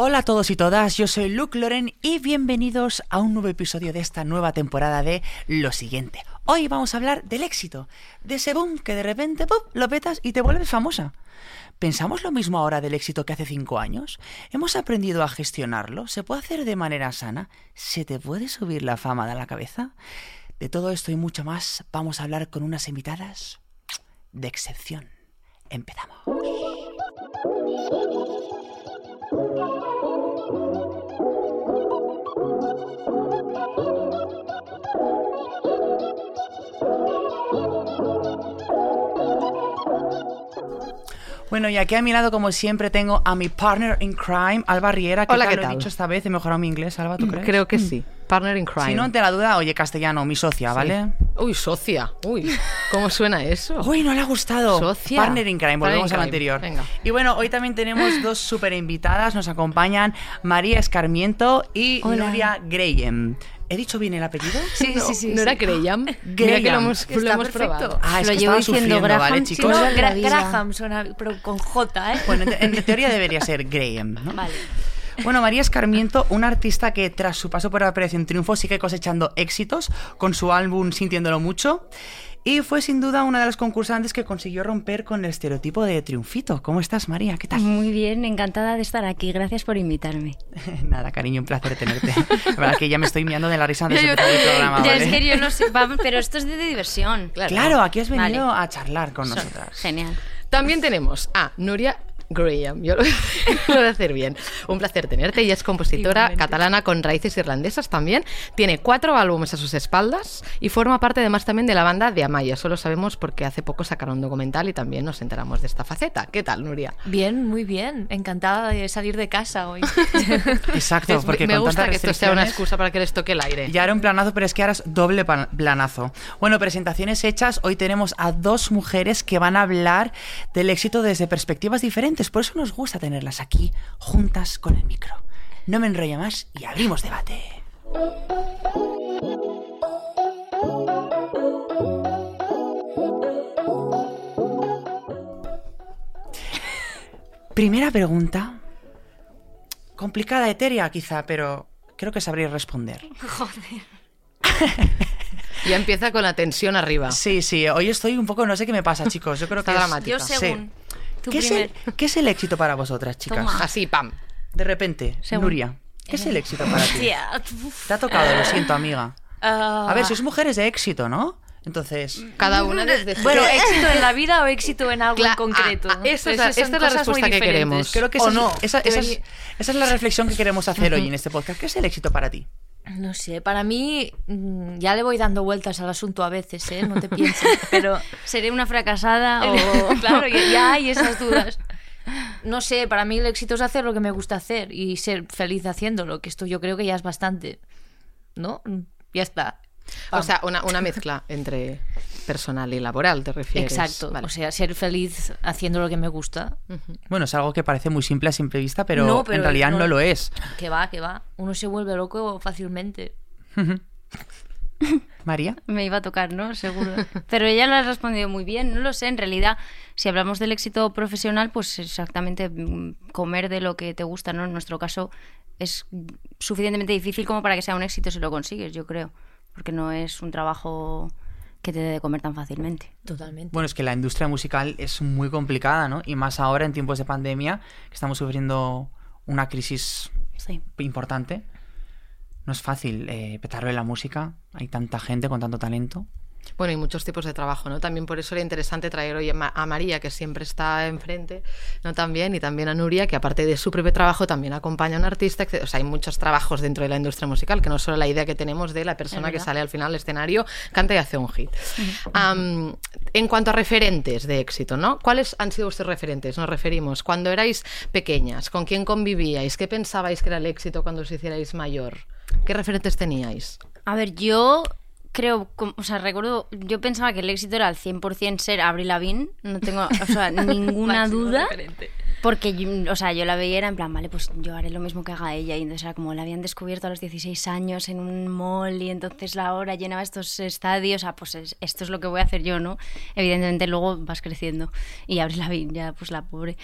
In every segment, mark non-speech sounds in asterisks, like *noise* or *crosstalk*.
Hola a todos y todas, yo soy Luke Loren y bienvenidos a un nuevo episodio de esta nueva temporada de Lo siguiente. Hoy vamos a hablar del éxito, de ese boom que de repente ¡pum! lo petas y te vuelves famosa. ¿Pensamos lo mismo ahora del éxito que hace cinco años? ¿Hemos aprendido a gestionarlo? ¿Se puede hacer de manera sana? ¿Se te puede subir la fama de la cabeza? De todo esto y mucho más vamos a hablar con unas invitadas de excepción. Empezamos. Bueno, y aquí a mi lado, como siempre, tengo a mi partner in crime, Alba Riera. ¿Qué Hola, tal ¿qué lo he tal? dicho esta vez? He mejorado mi inglés, Alba, ¿tú crees? Creo que sí. Partner in crime. Si no, ante la duda, oye, castellano, mi socia, ¿vale? Uy, socia. Uy, ¿cómo suena eso? *laughs* Uy, no le ha gustado. Socia. Partner in crime, Partner volvemos in al crime. anterior. Venga. Y bueno, hoy también tenemos *laughs* dos súper invitadas. Nos acompañan María Escarmiento y. Nuria Graham. ¿He dicho bien el apellido? Sí, sí, sí. ¿No sí. era Graham? Que Graham. lo hemos, Que lo hemos perfecto. probado. Ah, es Lo que llevo diciendo Graham, ¿vale, si chicos? no, Gra- la. Graham suena, pero con J, ¿eh? Bueno, en, en teoría debería ser Graham, ¿no? Vale. Bueno, María Escarmiento, una artista que tras su paso por Operación Triunfo sigue cosechando éxitos con su álbum Sintiéndolo Mucho. Y fue sin duda una de las concursantes que consiguió romper con el estereotipo de triunfito. ¿Cómo estás, María? ¿Qué tal? Muy bien, encantada de estar aquí. Gracias por invitarme. *laughs* Nada, cariño, un placer tenerte. La verdad que ya me estoy mirando de la risa desde *laughs* Yo empezar el programa, ya es que yo no sé, pero esto es de, de diversión. Claro, aquí has venido Vale. a charlar con nosotras. Genial. También tenemos a Nuria Graham. Yo lo, lo *laughs* voy a hacer bien. Un placer tenerte. Ella es compositora Igualmente. catalana con raíces irlandesas también. Tiene cuatro álbumes a sus espaldas y forma parte además también de la banda de Amaya. Eso lo sabemos porque hace poco sacaron un documental y también nos enteramos de esta faceta. ¿Qué tal, Nuria? Bien, muy bien. Encantada de salir de casa hoy. *laughs* Exacto, Es- porque me con gusta tantas que esto sea una excusa para que les toque el aire. Ya era un planazo, pero es que ahora es doble planazo. Bueno, presentaciones hechas. Hoy tenemos a dos mujeres que van a hablar del éxito desde perspectivas diferentes. Por eso nos gusta tenerlas aquí, juntas con el micro. No me enrollo más y abrimos debate. Primera pregunta. Complicada, etérea quizá, pero creo que sabréis responder. Ya empieza con la tensión arriba. Sí, sí, hoy estoy un poco, no sé qué me pasa, chicos. Yo creo Está que es- dramática. Yo Sí. Tú ¿Qué es, el, primero. qué es el éxito para vosotras, chicas? Toma. Así, pam. De repente, Según- Nuria, ¿qué es el éxito para ti? Te ha tocado, lo siento, amiga. Ah, A ver, sois mujeres de éxito, ¿no? Entonces, Cada una desde su... Bueno, éxito en la vida o éxito en algo en concreto. ah, ah, esa es la- Esas son esta es la respuesta que queremos. creo que ¿O esa, no? es, esa- esa esa es la reflexión que queremos hacer hoy *laughs* en este podcast. ¿Qué es el éxito para ti? No sé, para mí mm, ya le voy dando vueltas al asunto a veces, ¿eh? No te pienses. *laughs* Pero ¿Seré una fracasada o...? *laughs* claro, ya, ya hay esas dudas. No sé, para mí el éxito es hacer lo que me gusta hacer y ser feliz haciéndolo, que esto yo creo que ya es bastante. ¿No? Ya está. O sea, una, una mezcla entre personal y laboral, ¿te refieres? Exacto. Vale. O sea, ser feliz haciendo lo que me gusta. Bueno, es algo que parece muy simple a simple vista, pero, No, pero en realidad no, no- lo es. Que va, que va. Uno se vuelve loco fácilmente. María. Me iba a tocar, ¿no? Seguro. Pero ella lo ha respondido muy bien, no lo sé. En realidad, si hablamos del éxito profesional, pues exactamente mm, comer de lo que te gusta, ¿no? En nuestro caso es suficientemente difícil como para que sea un éxito si lo consigues, yo creo. Porque no es un trabajo que te dé de comer tan fácilmente. Totalmente. Bueno, es que la industria musical es muy complicada, ¿no? Y más ahora en tiempos de pandemia, que estamos sufriendo una crisis Sí. importante. No es fácil eh, petarlo en la música. Hay tanta gente con tanto talento. Bueno, y muchos tipos de trabajo, ¿no? También por eso era interesante traer hoy a Ma- a María, que siempre está enfrente, ¿no? También, y también a Nuria, que aparte de su propio trabajo también acompaña a un artista. O sea, hay muchos trabajos dentro de la industria musical, que no solo la idea que tenemos de la persona que sale al final al escenario, canta y hace un hit. Am, en cuanto a referentes de éxito, ¿no? ¿Cuáles han sido vuestros referentes? Nos referimos cuando erais pequeñas, con quién convivíais, qué pensabais que era el éxito cuando os hicierais mayor. ¿Qué referentes teníais? A ver, yo creo, o sea, recuerdo, yo pensaba que el éxito era al 100% ser Avril Lavigne, no tengo, o sea, *laughs* ninguna duda. referente. Porque, yo- o sea, yo la veía era en plan, vale, pues yo haré lo mismo que haga ella. Y entonces era como la habían descubierto a los 16 años en un mall y entonces la hora llenaba estos estadios. Ah, pues es- esto es lo que voy a hacer yo, ¿no? Evidentemente luego vas creciendo y abres la ya pues la pobre.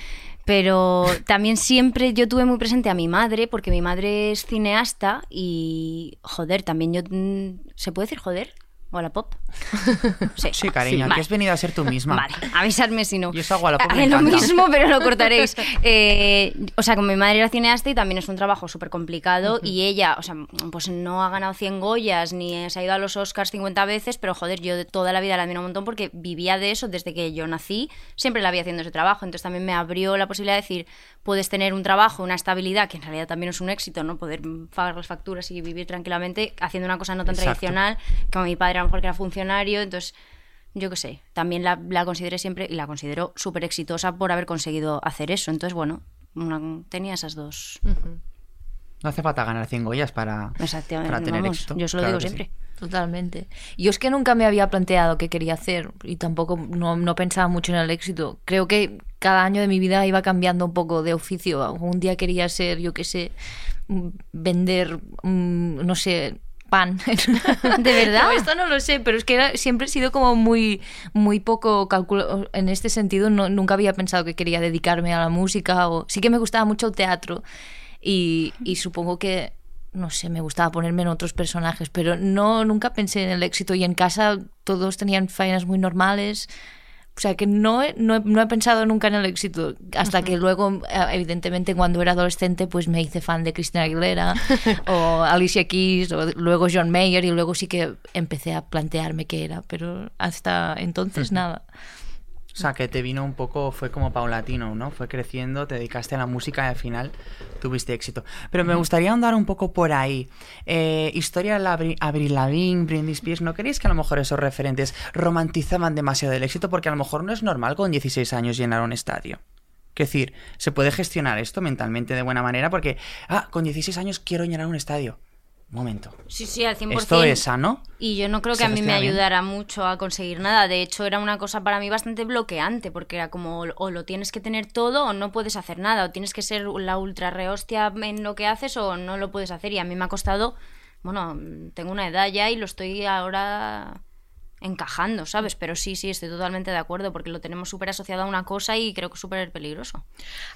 Pero también siempre yo tuve muy presente a mi madre, porque mi madre es cineasta y, joder, también yo... mm, ¿Se puede decir joder? ¿O a la pop? *laughs* Sí, cariño, aquí has venido a ser tú misma. Vale, avisadme si no. Yo eso hago a la pop, me Haré lo encanta. mismo, pero lo cortaréis. *laughs* Eh, o sea, como mi madre era cineasta y también es un trabajo súper complicado y ella, o sea, pues no ha ganado 100 Goyas ni se ha ido a los Oscars 50 veces, pero joder, yo de toda la vida la admiro un montón porque vivía de eso desde que yo nací, siempre la había haciendo ese trabajo, entonces también me abrió la posibilidad de decir, puedes tener un trabajo, una estabilidad, que en realidad también es un éxito, ¿no? Poder pagar las facturas y vivir tranquilamente haciendo una cosa no tan Exacto. tradicional, como mi padre lo mejor que era funcionario, entonces yo qué sé, también la, la consideré siempre y la considero súper exitosa por haber conseguido hacer eso. Entonces, bueno, una- tenía esas dos. No hace falta ganar 100 Goyas para, Exactamente, para tener vamos, éxito. yo se lo Claro digo que sí. siempre. Totalmente. Yo es que nunca me había planteado qué quería hacer y tampoco no, no pensaba mucho en el éxito. Creo que cada año de mi vida iba cambiando un poco de oficio. Un día quería ser, yo qué sé, mm, vender, mm, no sé, pan. *laughs* *laughs* ¿De verdad? No, esto no lo sé, pero es que era- siempre he sido como muy, muy poco cálculo. En este sentido, no, nunca había pensado que quería dedicarme a la música. O, sí que me gustaba mucho el teatro y, y supongo que, no sé, me gustaba ponerme en otros personajes, pero no, nunca pensé en el éxito. Y en casa todos tenían faenas muy normales. O sea que no he, no, he, no he pensado nunca en el éxito, hasta que luego, eh, evidentemente, cuando era adolescente, pues me hice fan de Cristina Aguilera *laughs* o Alicia Keys o luego John Mayer y luego sí que empecé a plantearme qué era, pero hasta entonces nada. O sea, que te vino un poco, fue como paulatino, ¿no? Fue creciendo, te dedicaste a la música y al final tuviste éxito. Pero me gustaría andar un poco por ahí. Eh, historia de la Abri- Avril Lavigne, Britney Spears, ¿no queréis que a lo mejor esos referentes romantizaban demasiado el éxito? Porque a lo mejor no es normal con 16 años llenar un estadio. Es decir, se puede gestionar esto mentalmente de buena manera porque, ah, con 16 años quiero llenar un estadio. Momento. Sí, sí, al 100%. Esto es sano. Y yo no creo que a mí me bien. ayudara mucho a conseguir nada. De hecho, era una cosa para mí bastante bloqueante, porque era como o lo tienes que tener todo o no puedes hacer nada. O tienes que ser la ultra rehostia en lo que haces o no lo puedes hacer. Y a mí me ha costado, bueno, tengo una edad ya y lo estoy ahora encajando, ¿sabes? Pero sí, sí, estoy totalmente de acuerdo, porque lo tenemos súper asociado a una cosa y creo que es súper peligroso.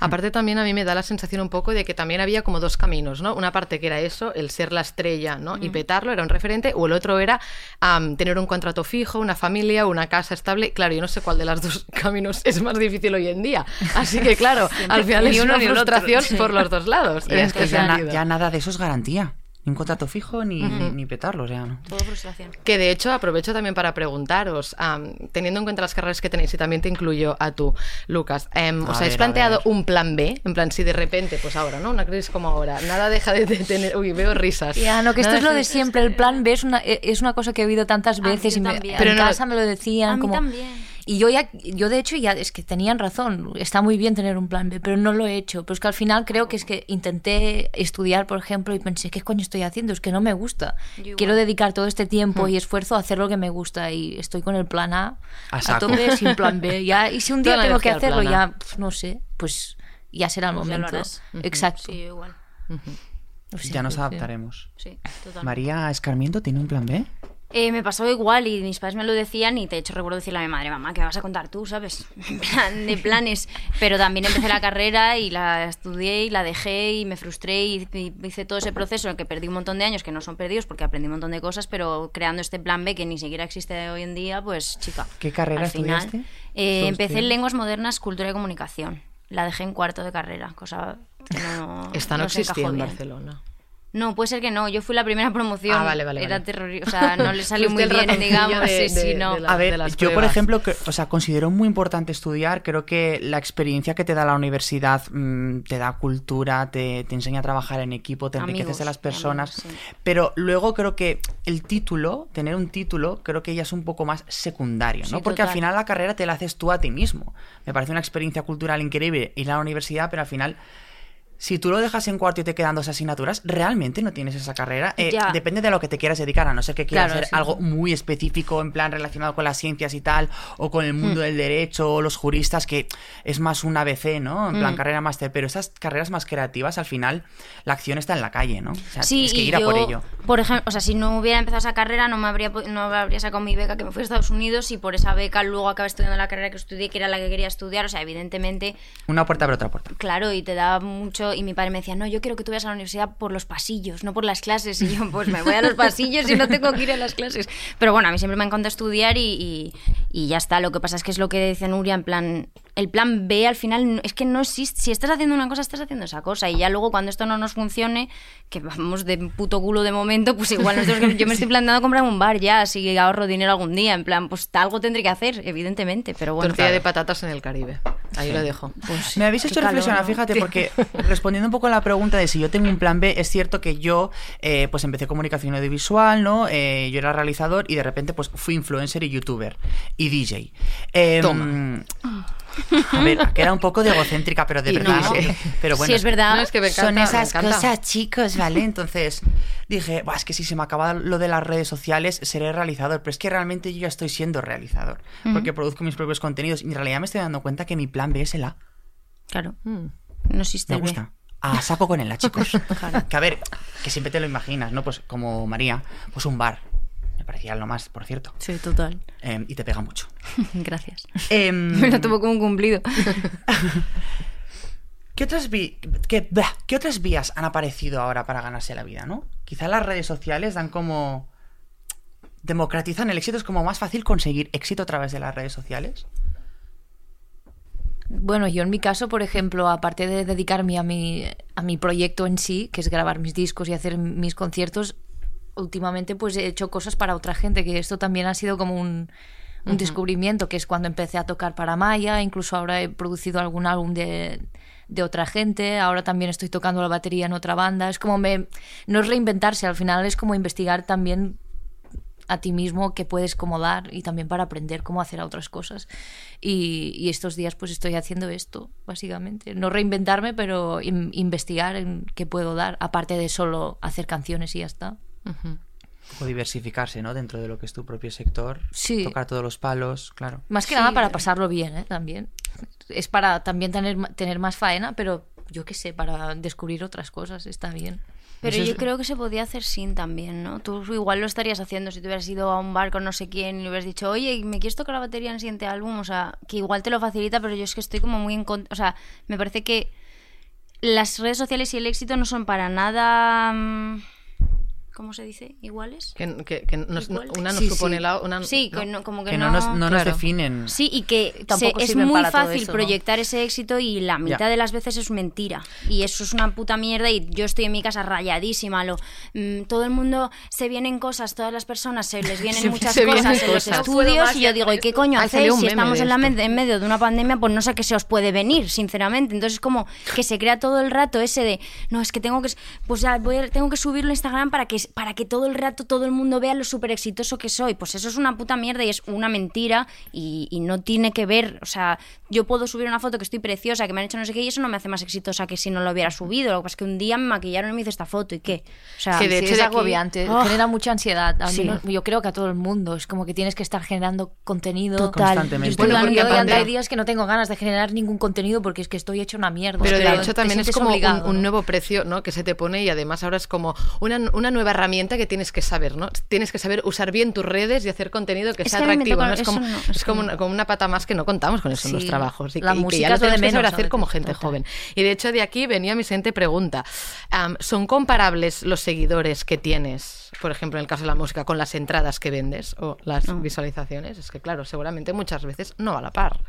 Aparte también a mí me da la sensación un poco de que también había como dos caminos, ¿no? Una parte que era eso, el ser la estrella, ¿no? Y petarlo, era un referente, o el otro era am, tener un contrato fijo, una familia, una casa estable. Claro, yo no sé cuál de los dos *laughs* caminos es más difícil hoy en día. Así que claro, al final Ni es una frustración Sí. por los dos lados. Y es que este ya, na- sentido. ya nada de eso es garantía. Ni un contrato fijo ni, ni petarlo, o sea, ¿no? Todo frustración. Que de hecho aprovecho también para preguntaros, am, teniendo en cuenta las carreras que tenéis, y también te incluyo a tú, Lucas, A ¿os ver, habéis planteado un plan B? En plan, si de repente, pues ahora, ¿no? Una crisis como ahora, nada deja de, tener... Uy, veo risas. Ya, no, que esto Nada es lo de siempre. El plan B es una, e, es una cosa que he oído tantas veces y me, también. en Pero no- casa me lo decían. A mí como, también. Y yo ya, yo de hecho ya, es que tenían razón, está muy bien tener un plan B, pero no lo he hecho. Pero es que al final creo que es que intenté estudiar, por ejemplo, y pensé, ¿qué coño estoy haciendo? Es que no me gusta. Quiero dedicar todo este tiempo Hmm. y esfuerzo a hacer lo que me gusta y estoy con el plan A A a, tope sin plan B. Ya, *laughs* y si un día tengo que hacerlo, ya, pf, no sé, pues ya será el ya lo momento. harás. Exacto. Sí, igual. O sea, ya nos adaptaremos. Sí. María Escarmiento tiene un plan B. Eh, me pasó igual y mis padres me lo decían y de hecho recuerdo decirle a mi madre, mamá, ¿qué me vas a contar tú, sabes? *laughs* Plan de planes. Pero también empecé la carrera y la estudié y la dejé y me frustré y, y hice todo ese proceso en el que perdí un montón de años, que no son perdidos porque aprendí un montón de cosas, pero creando este plan B que ni siquiera existe hoy en día, pues chica. ¿Qué carrera al final, estudiaste? eh, ¿Estabas empecé en lenguas modernas, cultura y comunicación. La dejé en cuarto de carrera, cosa que no, Esta no, no existía en. Barcelona. No, puede ser que no. Yo fui la primera promoción. Ah, vale, vale, Era vale. terrorífico. O sea, no le *laughs* salió muy bien, digamos. de- sí, sí, de- no. de la- A ver, yo por ejemplo, que- o sea, considero muy importante estudiar. Creo que la experiencia que te da la universidad mm, te da cultura, te, te enseña a trabajar en equipo, te enriqueces Amigos, de las personas. amigos, sí. Pero luego creo que el título, tener un título, creo que ya es un poco más secundario, ¿no? Sí, Porque al final la carrera te la haces tú a ti mismo. Me parece una experiencia cultural increíble ir a la universidad, pero al final si tú lo dejas en cuarto y te quedan dos asignaturas, realmente no tienes esa carrera. Eh, Ya. depende de lo que te quieras dedicar, a no ser que quieras Claro, hacer sí. algo muy específico, en plan relacionado con las ciencias y tal, o con el mundo del derecho, o los juristas, que es más un ABC, ¿no? En plan carrera máster. Pero esas carreras más creativas, al final, la acción está en la calle, ¿no? O sea, Sí, tienes que ir a por ello. Por ejemplo, o sea, si no hubiera empezado esa carrera, no me habría, no habría sacado mi beca, que me fui a Estados Unidos, y por esa beca luego acabé estudiando la carrera que estudié, que era la que quería estudiar. O sea, evidentemente, Una puerta abre otra puerta. claro, y te da mucho. Y mi padre me decía, no, yo quiero que tú vayas a la universidad por los pasillos, no por las clases. *laughs* Y yo, pues me voy a los pasillos y no tengo que ir a las clases. Pero bueno, a mí siempre me encanta estudiar y, y- y ya está. Lo que pasa es que es lo que dice Nuria, en plan. El plan B al final es que no existe. Si estás haciendo una cosa, estás haciendo esa cosa. Y ya luego cuando esto no nos funcione, que vamos de puto culo de momento, pues igual nosotros, *laughs* yo me estoy planteando comprar un bar ya, si ahorro dinero algún día. En plan, pues algo tendré que hacer, evidentemente. Pero bueno. Tortilla de patatas en el Caribe. Ahí lo dejo. Me habéis hecho reflexionar, ¿no? fíjate, porque respondiendo un poco a la pregunta de si yo tengo un plan B, es cierto que yo eh, pues empecé comunicación audiovisual, ¿no? Eh, yo era realizador y de repente pues fui influencer y youtuber y DJ. Em, Toma. A ver, queda un poco de egocéntrica, pero de Y verdad. no, sí. Pero bueno, sí, es verdad. No, es que me encanta, son esas cosas, chicos, ¿vale? Entonces dije, "Buah, es que si se me acaba lo de las redes sociales, seré realizador. Pero es que realmente yo ya estoy siendo realizador. Porque produzco mis propios contenidos y en realidad me estoy dando cuenta que mi plan B es el A. Claro. Mm. No existe Me gusta. A saco con el A, chicos. *laughs* Que a ver, que siempre te lo imaginas, ¿no? Pues como María, pues un bar. Parecía lo más, por cierto. Sí, total. Em, y te pega mucho. *laughs* Gracias. Em, *laughs* Me lo tuvo como un cumplido. *laughs* ¿Qué otras, vi- qué, ¿Qué otras vías han aparecido ahora para ganarse la vida, no? Quizá las redes sociales dan como... democratizan el éxito, es como más fácil conseguir éxito a través de las redes sociales. Bueno, yo en mi caso, por ejemplo, aparte de dedicarme a mi, a mi proyecto en sí, que es grabar mis discos y hacer mis conciertos, últimamente pues he hecho cosas para otra gente, que esto también ha sido como un, un descubrimiento, que es cuando empecé a tocar para Maya, incluso ahora he producido algún álbum de, de otra gente, ahora también estoy tocando la batería en otra banda, es como me, no es reinventarse, al final es como investigar también a ti mismo que puedes como dar y también para aprender cómo hacer otras cosas. Y, y estos días pues estoy haciendo esto, básicamente. No reinventarme, pero in- investigar en qué puedo dar, aparte de solo hacer canciones y ya está. O diversificarse, ¿no? Dentro de lo que es tu propio sector. Sí. Tocar todos los palos, claro. Más que Sí. nada para pasarlo bien, ¿eh? También. Es para también tener, tener más faena, pero yo qué sé, para descubrir otras cosas, está bien. Pero Eso yo es- creo que se podía hacer sin también, ¿no? Tú igual lo estarías haciendo si te hubieras ido a un bar con no sé quién y le hubieras dicho, oye, ¿me quieres tocar la batería en el siguiente álbum? O sea, que igual te lo facilita, pero yo es que estoy como muy en contra. O sea, me parece que las redes sociales y el éxito no son para nada. mm, ¿Cómo se dice? ¿Iguales? Que, que- que nos- Igual. una nos Sí, supone sí. la una. Sí, ¿no? que no- como que, Que no, nos, no nos claro. definen. Sí, y que Tampoco se- es muy fácil eso, ¿no? proyectar ese éxito y la mitad Ya. de las veces es mentira. Y eso es una puta mierda y yo estoy en mi casa rayadísima. Lo, mm, todo el mundo se vienen cosas, todas las personas se les vienen *laughs* Se- muchas se vienen cosas en los cosas. Puedo estudios y yo digo, ¿y qué esto". coño hacéis si estamos en, la men- en medio de una pandemia? Pues no sé qué se os puede venir, sinceramente. Entonces como que se crea todo el rato ese de, no, es que tengo que, pues ya voy a- tengo que subirlo a Instagram para que, para que todo el rato todo el mundo vea lo súper exitoso que soy. Pues eso es una puta mierda y es una mentira y, y no tiene que ver, o sea, yo puedo subir una foto que estoy preciosa, que me han hecho no sé qué y eso no me hace más exitosa que si no lo hubiera subido. Lo que pasa es que un día me maquillaron y me hice esta foto y qué. O sea, Que de Sí, hecho es de aquí- agobiante, Oh. genera mucha ansiedad. Sí. menos yo creo que a todo el mundo. Es como que tienes que estar generando contenido. Total. Constantemente. Yo estoy Bueno, porque aparte- hay días que no tengo ganas de generar ningún contenido porque es que estoy hecho una mierda. Pero de hecho también es como un- un, nuevo precio ¿no? que se te pone y además ahora es como una, una nueva herramienta que tienes que saber, ¿no? Tienes que saber usar bien tus redes y hacer contenido que Es sea que atractivo. ¿no? Es como, no, es como una, como una pata más que no contamos con eso en los trabajos. Y la que, y que ya lo lo de tenemos que saber hacer como gente total. joven. Y de hecho de aquí venía mi siguiente pregunta. ¿Son comparables los seguidores que tienes, por ejemplo, en el caso de la música, con las entradas que vendes o las visualizaciones? Es que claro, seguramente muchas veces no va a la par.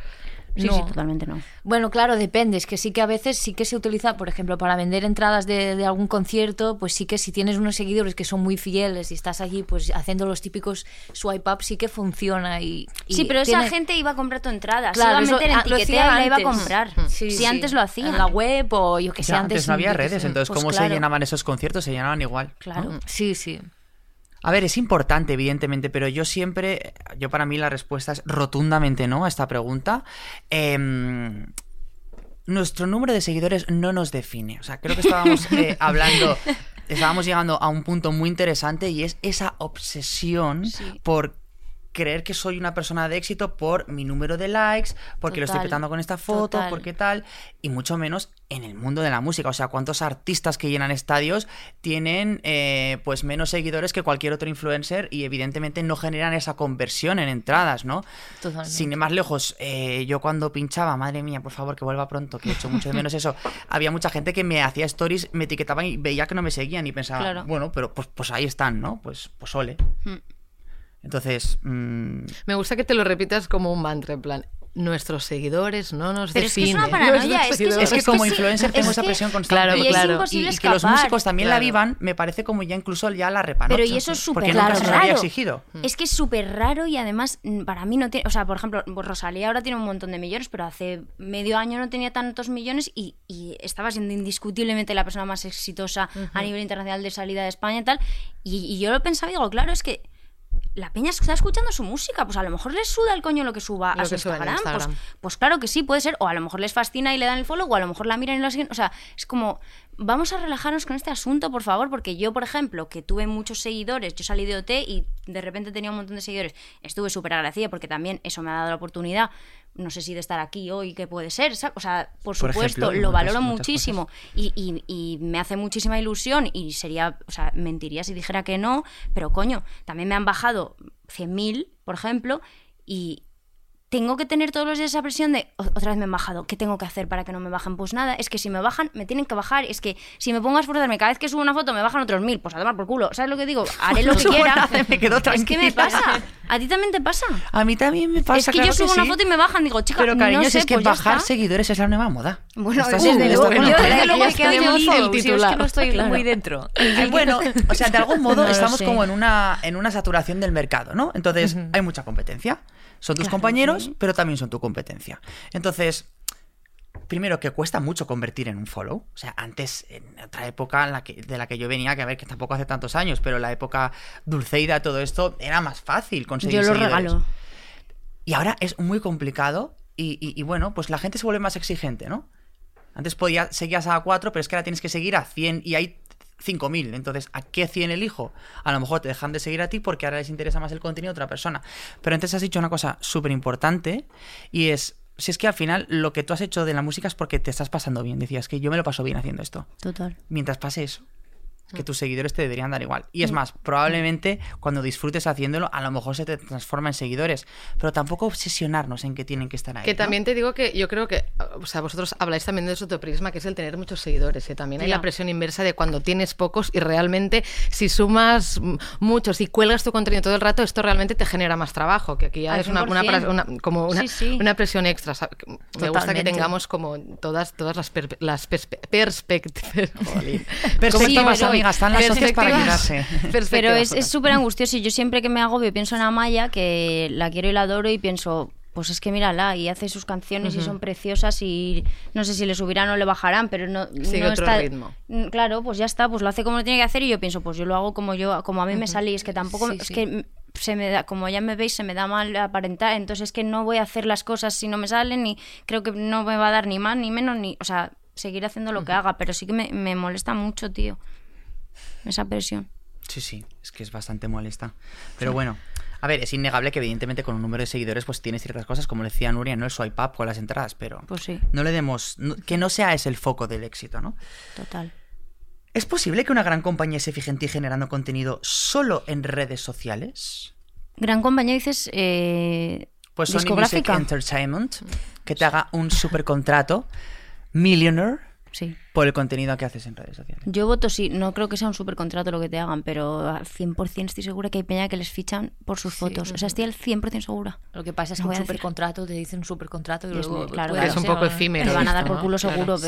Sí, no. sí, totalmente no. Bueno, claro, depende. Es que sí que a veces sí que se utiliza, por ejemplo, para vender entradas de, de algún concierto, pues sí que si tienes unos seguidores que son muy fieles y estás allí pues haciendo los típicos swipe up, sí que funciona. Y, y Sí, pero tiene- esa gente iba a comprar tu entrada. Claro, eso- meter en hacía y la iba a comprar. Sí, si sí. antes lo hacían. En la web o yo que sé, sea, antes, antes no había redes, entonces Pues ¿cómo se llenaban esos conciertos? Se llenaban igual. Claro. Sí, sí. A ver, es importante, evidentemente, pero yo siempre, yo para mí la respuesta es rotundamente no a esta pregunta. Em, nuestro número de seguidores no nos define. O sea, creo que estábamos eh, *laughs* hablando, estábamos llegando a un punto muy interesante y es esa obsesión Sí. por creer que soy una persona de éxito por mi número de likes, porque lo estoy petando con esta foto, total. porque tal, y mucho menos en el mundo de la música. O sea, cuántos artistas que llenan estadios tienen eh, pues menos seguidores que cualquier otro influencer y evidentemente no generan esa conversión en entradas, ¿no? Totalmente. Sin ir más lejos, eh, yo cuando pinchaba, madre mía, por favor, que vuelva pronto, que he hecho mucho de menos eso, *laughs* había mucha gente que me hacía stories, me etiquetaban y veía que no me seguían y pensaba, Claro. bueno, pero pues, pues ahí están, ¿no? Pues, pues ole. Mm. Entonces, mm, Me gusta que te lo repitas como un mantra, en plan, nuestros seguidores no nos Pero es que es definen. una paranoia, nuestros es que es- seguidores". es que es que como sí, influencer tengo es esa presión constante. Claro, y es claro. imposible y, y que los músicos también la Claro. vivan, me parece como ya incluso ya la repanocha. Pero y eso es súper Porque nunca raro. se nos había exigido. Es que es súper raro y además mm, para mí no tiene, o sea, por ejemplo, pues Rosalía ahora tiene un montón de millones, pero hace medio año no tenía tantos millones y, y estaba siendo indiscutiblemente la persona más exitosa a nivel internacional de salida de España y tal. Y, y yo lo pensaba y digo, claro, es que la peña está escuchando su música, pues a lo mejor les suda el coño lo que suba Lo a su Instagram. Pues, pues claro que sí, puede ser. O a lo mejor les fascina y le dan el follow, o a lo mejor la miran y la siguen. O sea, es como, vamos a relajarnos con este asunto, por favor, porque yo, por ejemplo, que tuve muchos seguidores, yo salí de OT y de repente tenía un montón de seguidores, estuve súper agradecida porque también eso me ha dado la oportunidad, no sé si de estar aquí hoy, que puede ser, ¿sabes? O sea, por Por supuesto, ejemplo, lo valoro muchísimo y, y- y me hace muchísima ilusión y sería, o sea, mentiría si dijera que no, pero coño, también me han bajado 100.000, por ejemplo, y tengo que tener todos los días esa presión de "O- otra vez me han bajado, ¿qué tengo que hacer para que no me bajen? Pues nada, es que si me bajan, me tienen que bajar, es que si me pongo a esforzarme cada vez que subo una foto me bajan otros mil, pues a tomar por culo, ¿sabes lo que digo? *laughs* Haré lo que quiera. *laughs* me quedo es que me pasa, a ti también te pasa. A mí también me pasa. es que claro yo subo una sí. foto y me bajan, digo, chica, Pero cariño, no si sé, es que pues bajar seguidores es la nueva moda. Bueno, Estás- desde luego. Yo desde luego quedo estoy yo el titular. es que no estoy Claro. muy dentro. *laughs* Eh, bueno, o sea, de algún modo No estamos como en una, en una saturación del mercado, ¿no? Entonces, hay mucha competencia. Son tus Claro, compañeros, sí. pero también son tu competencia. Entonces, primero que cuesta mucho convertir en un follow. O sea, antes, en otra época en la que, de la que yo venía, que a ver, que tampoco hace tantos años, pero la época Dulceida, todo esto, era más fácil conseguir Yo lo seguidores. regalo. Y ahora es muy complicado y, y- y bueno, pues la gente se vuelve más exigente, ¿no? Antes podía, seguías a 4, pero es que ahora tienes que seguir a 100 y hay 5.000. Entonces, ¿a qué 100 elijo? A lo mejor te dejan de seguir a ti porque ahora les interesa más el contenido de otra persona. Pero antes has dicho una cosa súper importante y es, si es que al final lo que tú has hecho de la música es porque te estás pasando bien. Decías que yo me lo paso bien haciendo esto. Total. Mientras pase eso. Que tus seguidores te deberían dar igual. Y es más, probablemente cuando disfrutes haciéndolo, a lo mejor se te transforma en seguidores. Pero tampoco obsesionarnos en que tienen que estar ahí. Que ¿no? también te digo que yo creo que, o sea, vosotros habláis también de eso tu prisma, que es el tener muchos seguidores. Y también hay la presión inversa de cuando tienes pocos y realmente si sumas mm, muchos y cuelgas tu contenido todo el rato, esto realmente te genera más trabajo, que aquí ya Al es una, una, 100%. una- como una, Sí, sí. una presión extra. ¿sabes? Me gusta que tengamos como todas, todas las, per- las perspe- *laughs* perspectivas. Están las socias para. *laughs* Pero es súper angustioso y yo siempre que me agobio pienso en Amaya, que la quiero y la adoro y pienso, pues es que mírala y hace sus canciones y son preciosas y no sé si le subirán o le bajarán, pero no, Sigue no otro está... ritmo. Mm, Claro, pues ya está, pues lo hace como lo tiene que hacer y yo pienso, pues yo lo hago como yo, como a mí me sale y es que tampoco, Sí, es sí. que se me da, como ya me veis, se me da mal aparentar, entonces es que no voy a hacer las cosas si no me salen y creo que no me va a dar ni más ni menos ni, o sea, seguir haciendo lo que haga, pero sí que me, me molesta mucho, tío, esa presión. Sí, sí, es que es bastante molesta. Pero bueno, a ver, es innegable que evidentemente con un número de seguidores pues tienes ciertas cosas, como le decía Nuria, no el swipe up con las entradas, pero Pues sí. no le demos, no- que no sea ese el foco del éxito, ¿no? Total. ¿Es posible que una gran compañía se fije en ti generando contenido solo en redes sociales? Gran compañía, dices, eh, Pues Sony Music. Entertainment, que te haga un super contrato, millionaire, Sí. por el contenido que haces en redes sociales. Yo voto sí, no creo que sea un supercontrato lo que te hagan, pero al 100% estoy segura que hay peña que les fichan por sus fotos. O sea, estoy al 100% segura. Lo que pasa es que un a decir. supercontrato te dicen supercontrato y, Y es luego claro. Es un poco efímero. Me van a dar por ¿no? culo Claro, seguro, sí.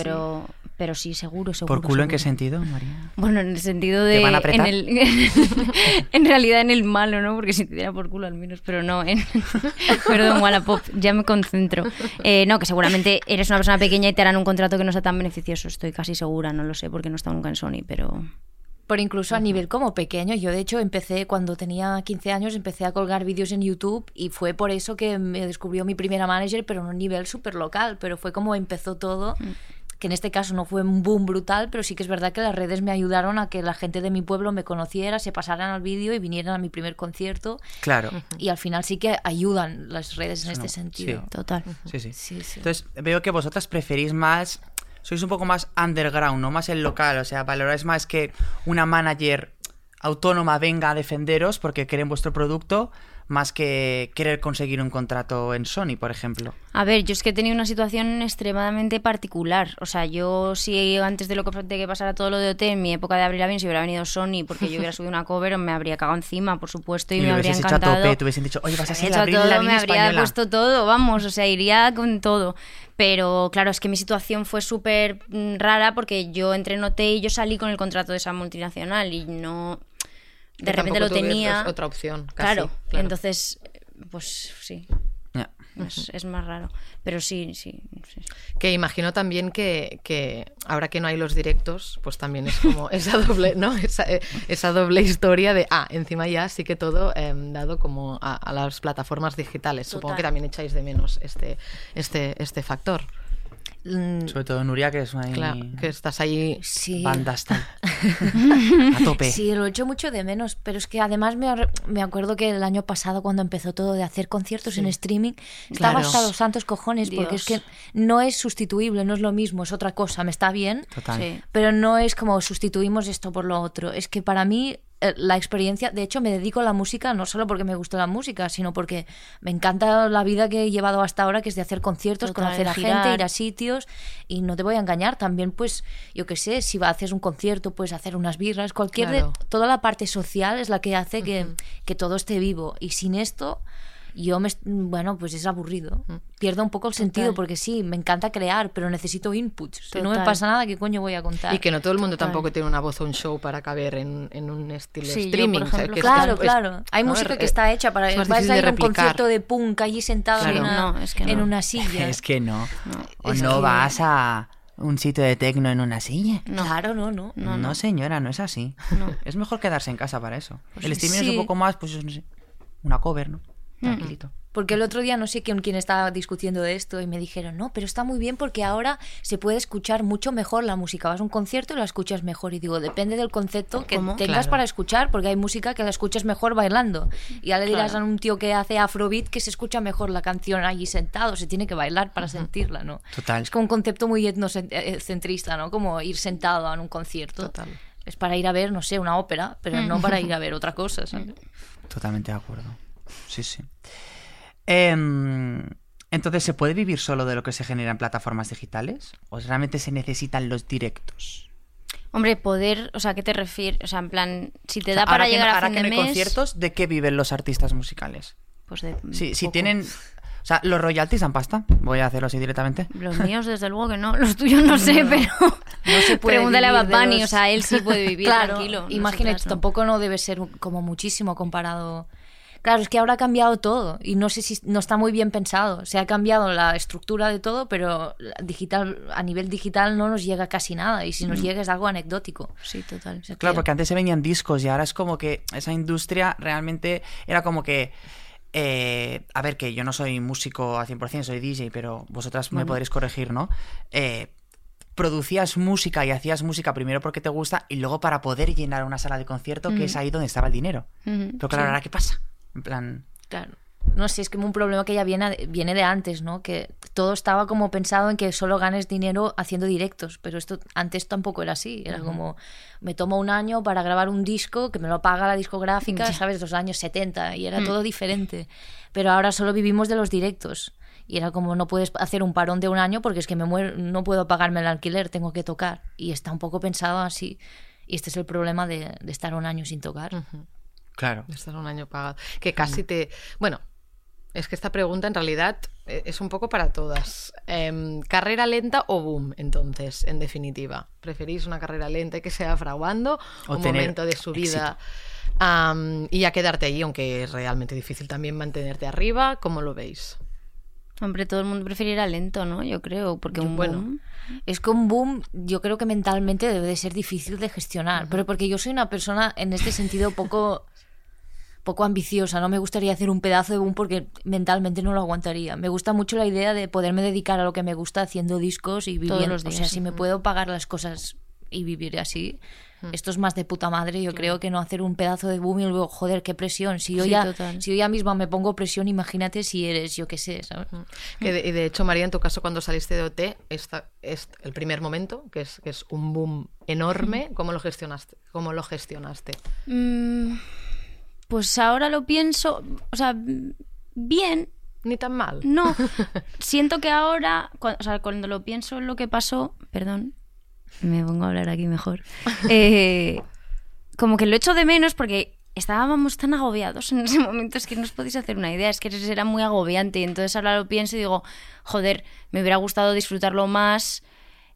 Pero, sí, seguro, seguro. ¿Por culo en qué sentido, María? Bueno, en el sentido ¿Te de. van a apretar? En, el, *laughs* en realidad en el malo, ¿no? Porque si te diera por culo al menos, pero no. En, *laughs* perdón, Wallapop, ya me concentro. Eh, no, que seguramente eres una persona pequeña y te harán un contrato que no sea tan beneficioso. Estoy casi segura, no lo sé, porque no he estado nunca en Sony, pero. Pero incluso a nivel como pequeño, yo de hecho empecé cuando tenía 15 años, empecé a colgar vídeos en YouTube y fue por eso que me descubrió mi primera manager, pero en un nivel súper local, pero fue como empezó todo. Que en este caso no fue un boom brutal, pero sí que es verdad que las redes me ayudaron a que la gente de mi pueblo me conociera, se pasaran al vídeo y vinieran a mi primer concierto. Claro. Y al final sí que ayudan las redes en este no, sentido. sí. Total. Sí, sí. Sí, sí. Entonces, veo que vosotras preferís más. Sois un poco más underground, no más el local. O sea, valoráis más que una manager autónoma venga a defenderos porque creen vuestro producto, más que querer conseguir un contrato en Sony, por ejemplo. A ver, yo es que he tenido una situación extremadamente particular. O sea, yo si antes de lo que, de que pasara todo lo de OT, en mi época de Abril Lavigne, si hubiera venido Sony porque yo hubiera *laughs* subido una cover, me habría cagado encima, por supuesto, y, Y me habría hubieses hecho a encantado. tope, te hubiesen dicho, oye, vas a ser la Avril todo, Lavigne me habría española. puesto todo, vamos, o sea, iría con todo. Pero claro, es que mi situación fue súper mm, rara porque yo entré en OT y yo salí con el contrato de esa multinacional y no... De repente lo tenía... otra opción, casi, claro, claro. entonces, pues sí, es, es más raro. Pero sí, sí, sí. Que imagino también que, que ahora que no hay los directos, pues también es como *laughs* esa doble, ¿no? Esa, eh, esa doble historia de, ah, encima ya sí que todo eh, dado como a, a las plataformas digitales. Supongo que también echáis de menos este, este, este factor. Mm, Sobre todo Nuria, que es una Claro, que estás ahí. sí. banda *laughs* a tope. Sí, lo echo mucho de menos, pero es que además me, me acuerdo que el año pasado cuando empezó todo de hacer conciertos en streaming, estaba Claro. hasta los santos cojones, porque es que no es sustituible, no es lo mismo, es otra cosa, me está bien, Total. Sí. pero no es como sustituimos esto por lo otro. Es que para mí la experiencia, de hecho me dedico a la música no solo porque me gusta la música, sino porque me encanta la vida que he llevado hasta ahora, que es de hacer conciertos, Total, conocer a girar. gente, ir a sitios y no te voy a engañar, también pues yo qué sé, si va haces un concierto, puedes hacer unas birras, cualquier de- toda la parte social es la que hace que, que todo esté vivo y sin esto yo me bueno, pues es aburrido. Pierdo un poco el sentido porque sí, me encanta crear, pero necesito inputs. Si no me Total. pasa nada, ¿qué coño voy a contar? Y que no todo el mundo Total. tampoco tiene una voz o un show para caber en, en un estilo Sí, yo, streaming. por o sea, ejemplo, es Claro, es- claro. Hay ¿no? música que está hecha para vas a ir a un concierto de punk allí sentado Claro. en, una, No, es que en no. una silla. Es que no. O Es no que- vas a un sitio de tecno en una silla. Claro, no, no. No, señora, no es así. Es mejor quedarse en casa para eso. el streaming es un poco más, pues, no sé, una cover, ¿no? Tranquilito. Porque el otro día no sé con quién estaba discutiendo de esto y me dijeron, no, pero está muy bien porque ahora se puede escuchar mucho mejor la música. Vas a un concierto y la escuchas mejor. Y digo, depende del concepto que ¿Cómo? tengas Claro. para escuchar, porque hay música que la escuchas mejor bailando. Y ya le dirás Claro. a un tío que hace afrobeat que se escucha mejor la canción allí sentado. Se tiene que bailar para sentirla, ¿no? Total. Es como un concepto muy etnocentrista, ¿no? Como ir sentado en un concierto. Total. Es para ir a ver, no sé, una ópera, pero no para ir *laughs* a ver otra cosa, ¿sabes? Totalmente de acuerdo. Sí, sí. Em, entonces, ¿se puede vivir solo de lo que se genera en plataformas digitales? ¿O realmente se necesitan los directos? Hombre, poder, o sea, ¿qué te refieres? O sea, en plan, si te O sea, da para llegar no- a ahora fin que de no hay mes, conciertos, ¿de qué viven los artistas musicales? pues de Si, si tienen... O sea, ¿los royalties dan pasta? Voy a hacerlo así directamente. Los *laughs* míos, desde luego que no. Los tuyos no sé, pero. No se puede Pregúntale a Bad de Bunny, los- o sea, él sí puede *laughs* vivir claro, tranquilo. Imagínate, no. tampoco no debe ser como muchísimo comparado. Claro, es que ahora ha cambiado todo y no sé si no está muy bien pensado. Se ha cambiado la estructura de todo, pero digital a nivel digital no nos llega casi nada y si nos llega es algo anecdótico. Sí, total. O sea Claro, que- porque antes se venían discos y ahora es como que esa industria realmente era como que... eh, a ver, que yo no soy músico al 100%, soy DJ, pero vosotras me podréis corregir, ¿no? Eh, producías música y hacías música primero porque te gusta y luego para poder llenar una sala de concierto, que es ahí donde estaba el dinero. Pero claro, ¿ahora qué pasa? En plan... Claro. No sé, es como un problema que ya viene de, viene de antes, ¿no? Que todo estaba como pensado en que solo ganes dinero haciendo directos, pero esto antes tampoco era así. Era como, me tomo un año para grabar un disco que me lo paga la discográfica, Ya. ¿sabes? Los años 70 y era todo diferente. Pero ahora solo vivimos de los directos. Y era como, no puedes hacer un parón de un año porque es que me muero, no puedo pagarme el alquiler, tengo que tocar. Y está un poco pensado así. Y este es el problema de, de estar un año sin tocar. Claro. estar un año pagado. Que casi te. Bueno, es que esta pregunta en realidad eh, es un poco para todas. Em, ¿Carrera lenta o boom, entonces, en definitiva? ¿Preferís una carrera lenta y que sea fraguando O un momento de subida am, y ya quedarte ahí, aunque es realmente difícil también mantenerte arriba? ¿Cómo lo veis? Hombre, todo el mundo preferirá lento, ¿no? Yo creo, porque un Bueno. boom- Es que un boom, yo creo que mentalmente debe de ser difícil de gestionar. Pero porque yo soy una persona en este sentido poco, poco ambiciosa. No me gustaría hacer un pedazo de boom porque mentalmente no lo aguantaría. Me gusta mucho la idea de poderme dedicar a lo que me gusta haciendo discos y Todos viviendo. los O días, sea, sí. si me puedo pagar las cosas y vivir así. Esto es más de puta madre, yo creo que no hacer un pedazo de boom y luego, joder, qué presión. Si yo, Sí, ya, total. si yo ya misma me pongo presión, imagínate si eres, yo qué sé, ¿sabes? Que de, y de hecho, María, en tu caso, cuando saliste de OT, esta, es el primer momento, que es, que es un boom enorme, ¿cómo lo gestionaste? ¿Cómo lo gestionaste? Mm, pues ahora lo pienso, o sea, bien, Ni tan mal. no. *laughs* Siento que ahora, cua- o sea, cuando lo pienso en lo que pasó, perdón, me pongo a hablar aquí mejor, eh, como que lo echo de menos porque estábamos tan agobiados en ese momento, es que no os podéis hacer una idea, es que era muy agobiante y entonces ahora lo pienso y digo, joder, me hubiera gustado disfrutarlo más.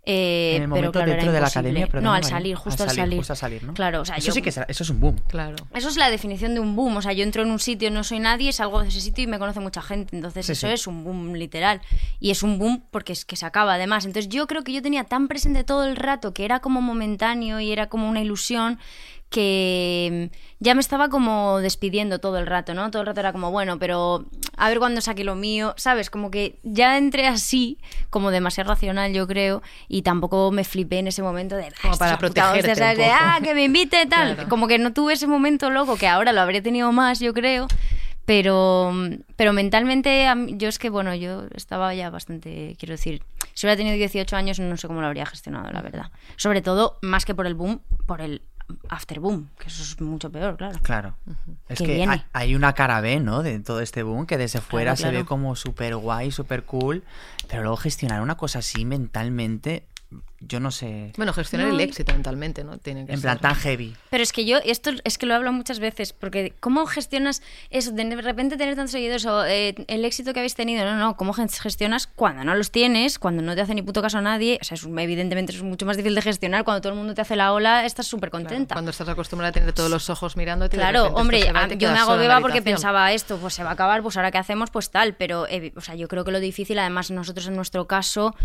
Eh, En el pero momento claro, era dentro de la academia, perdona, no, al salir, justo al salir. Justo al salir, ¿no? Claro, o sea, eso yo- sí que es, eso es un boom. Claro. eso es la definición de un boom. O sea, yo entro en un sitio, no soy nadie, salgo de ese sitio y me conoce mucha gente. Entonces, Sí, eso sí. es un boom literal. Y es un boom porque es que se acaba, además. Entonces, yo creo que yo tenía tan presente todo el rato que era como momentáneo y era como una ilusión que mm, ya me estaba como despidiendo todo el rato, ¿no? Todo el rato era como, bueno, pero a ver cuándo saque lo mío, ¿sabes? Como que ya entré así, como demasiado racional, yo creo, y tampoco me flipé en ese momento de... Como "Ah, para protegerte hostia", ¿sabes? un De, ah, que me invite, tal. Claro. Como que no tuve ese momento loco, que ahora lo habría tenido más, yo creo. Pero, pero mentalmente, yo es que, bueno, yo estaba ya bastante, quiero decir, si hubiera tenido 18 años, no sé cómo lo habría gestionado, la verdad. Sobre todo, más que por el boom, por el after boom, que eso es mucho peor, claro. Claro. Es Que hay, hay una cara B, ¿no? De todo este boom, que desde fuera se claro. ve como súper guay, súper cool. Pero luego gestionar una cosa así mentalmente, yo no sé. Bueno, gestionar el éxito mentalmente, ¿no? Tiene que En plan tan heavy. Pero es que yo, esto es que lo hablo muchas veces, porque ¿cómo gestionas eso? De repente tener tantos seguidores o eh, el éxito que habéis tenido, no, no, ¿cómo gestionas cuando no los tienes, cuando no te hace ni puto caso a nadie? O sea, es, evidentemente es mucho más difícil de gestionar, cuando todo el mundo te hace la ola, estás súper Claro, contenta. Cuando estás acostumbrada a tener todos los ojos mirándote. Claro, hombre, esto se va y a- te yo me la agobiaba porque pensaba esto, pues se va a acabar, pues ahora qué hacemos, pues tal, pero eh, o sea, yo creo que lo difícil, además nosotros en nuestro caso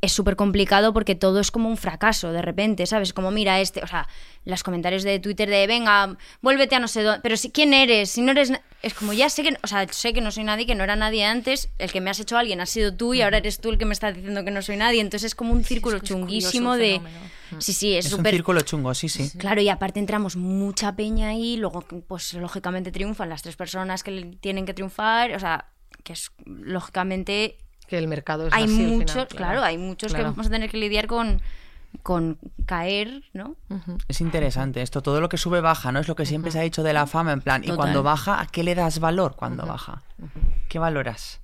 es súper complicado porque todo es como un fracaso de repente, ¿sabes? Como mira este, o sea, los comentarios de Twitter de venga, vuélvete a no sé dónde, pero si quién eres, si no eres, na-". es como ya sé que, o sea, sé que no soy nadie, que no era nadie antes, el que me has hecho alguien ha sido tú y ahora eres tú el que me está diciendo que no soy nadie, entonces es como un círculo es que es curioso chunguísimo de fenómeno. Sí, sí, es Es un círculo chungo, sí, sí. Claro, y aparte entramos mucha peña ahí, luego pues lógicamente triunfan las tres personas que tienen que triunfar, o sea, que es lógicamente Que el mercado es hay así al final, muchos, claro, hay muchos que Claro. vamos a tener que lidiar con con caer, ¿no? Es interesante esto, todo lo que sube baja, ¿no? Es lo que siempre se ha dicho de la fama, en plan, y cuando baja, ¿a qué le das valor cuando baja? ¿Qué valoras?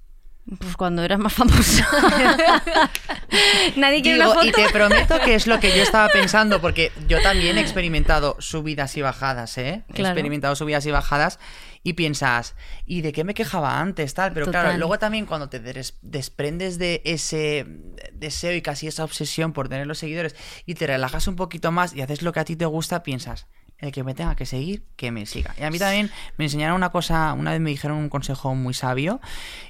Pues cuando eras más famosa. *laughs* Nadie quiere Digo, una foto. y te prometo que es lo que yo estaba *laughs* pensando, porque yo también he experimentado subidas y bajadas, ¿eh? He experimentado subidas y bajadas y piensas, ¿y de qué me quejaba antes? Tal, pero claro, luego también cuando te des- desprendes de ese deseo y casi esa obsesión por tener los seguidores y te relajas un poquito más y haces lo que a ti te gusta, piensas, el que me tenga que seguir, que me siga. Y a mí también me enseñaron una cosa, una vez me dijeron un consejo muy sabio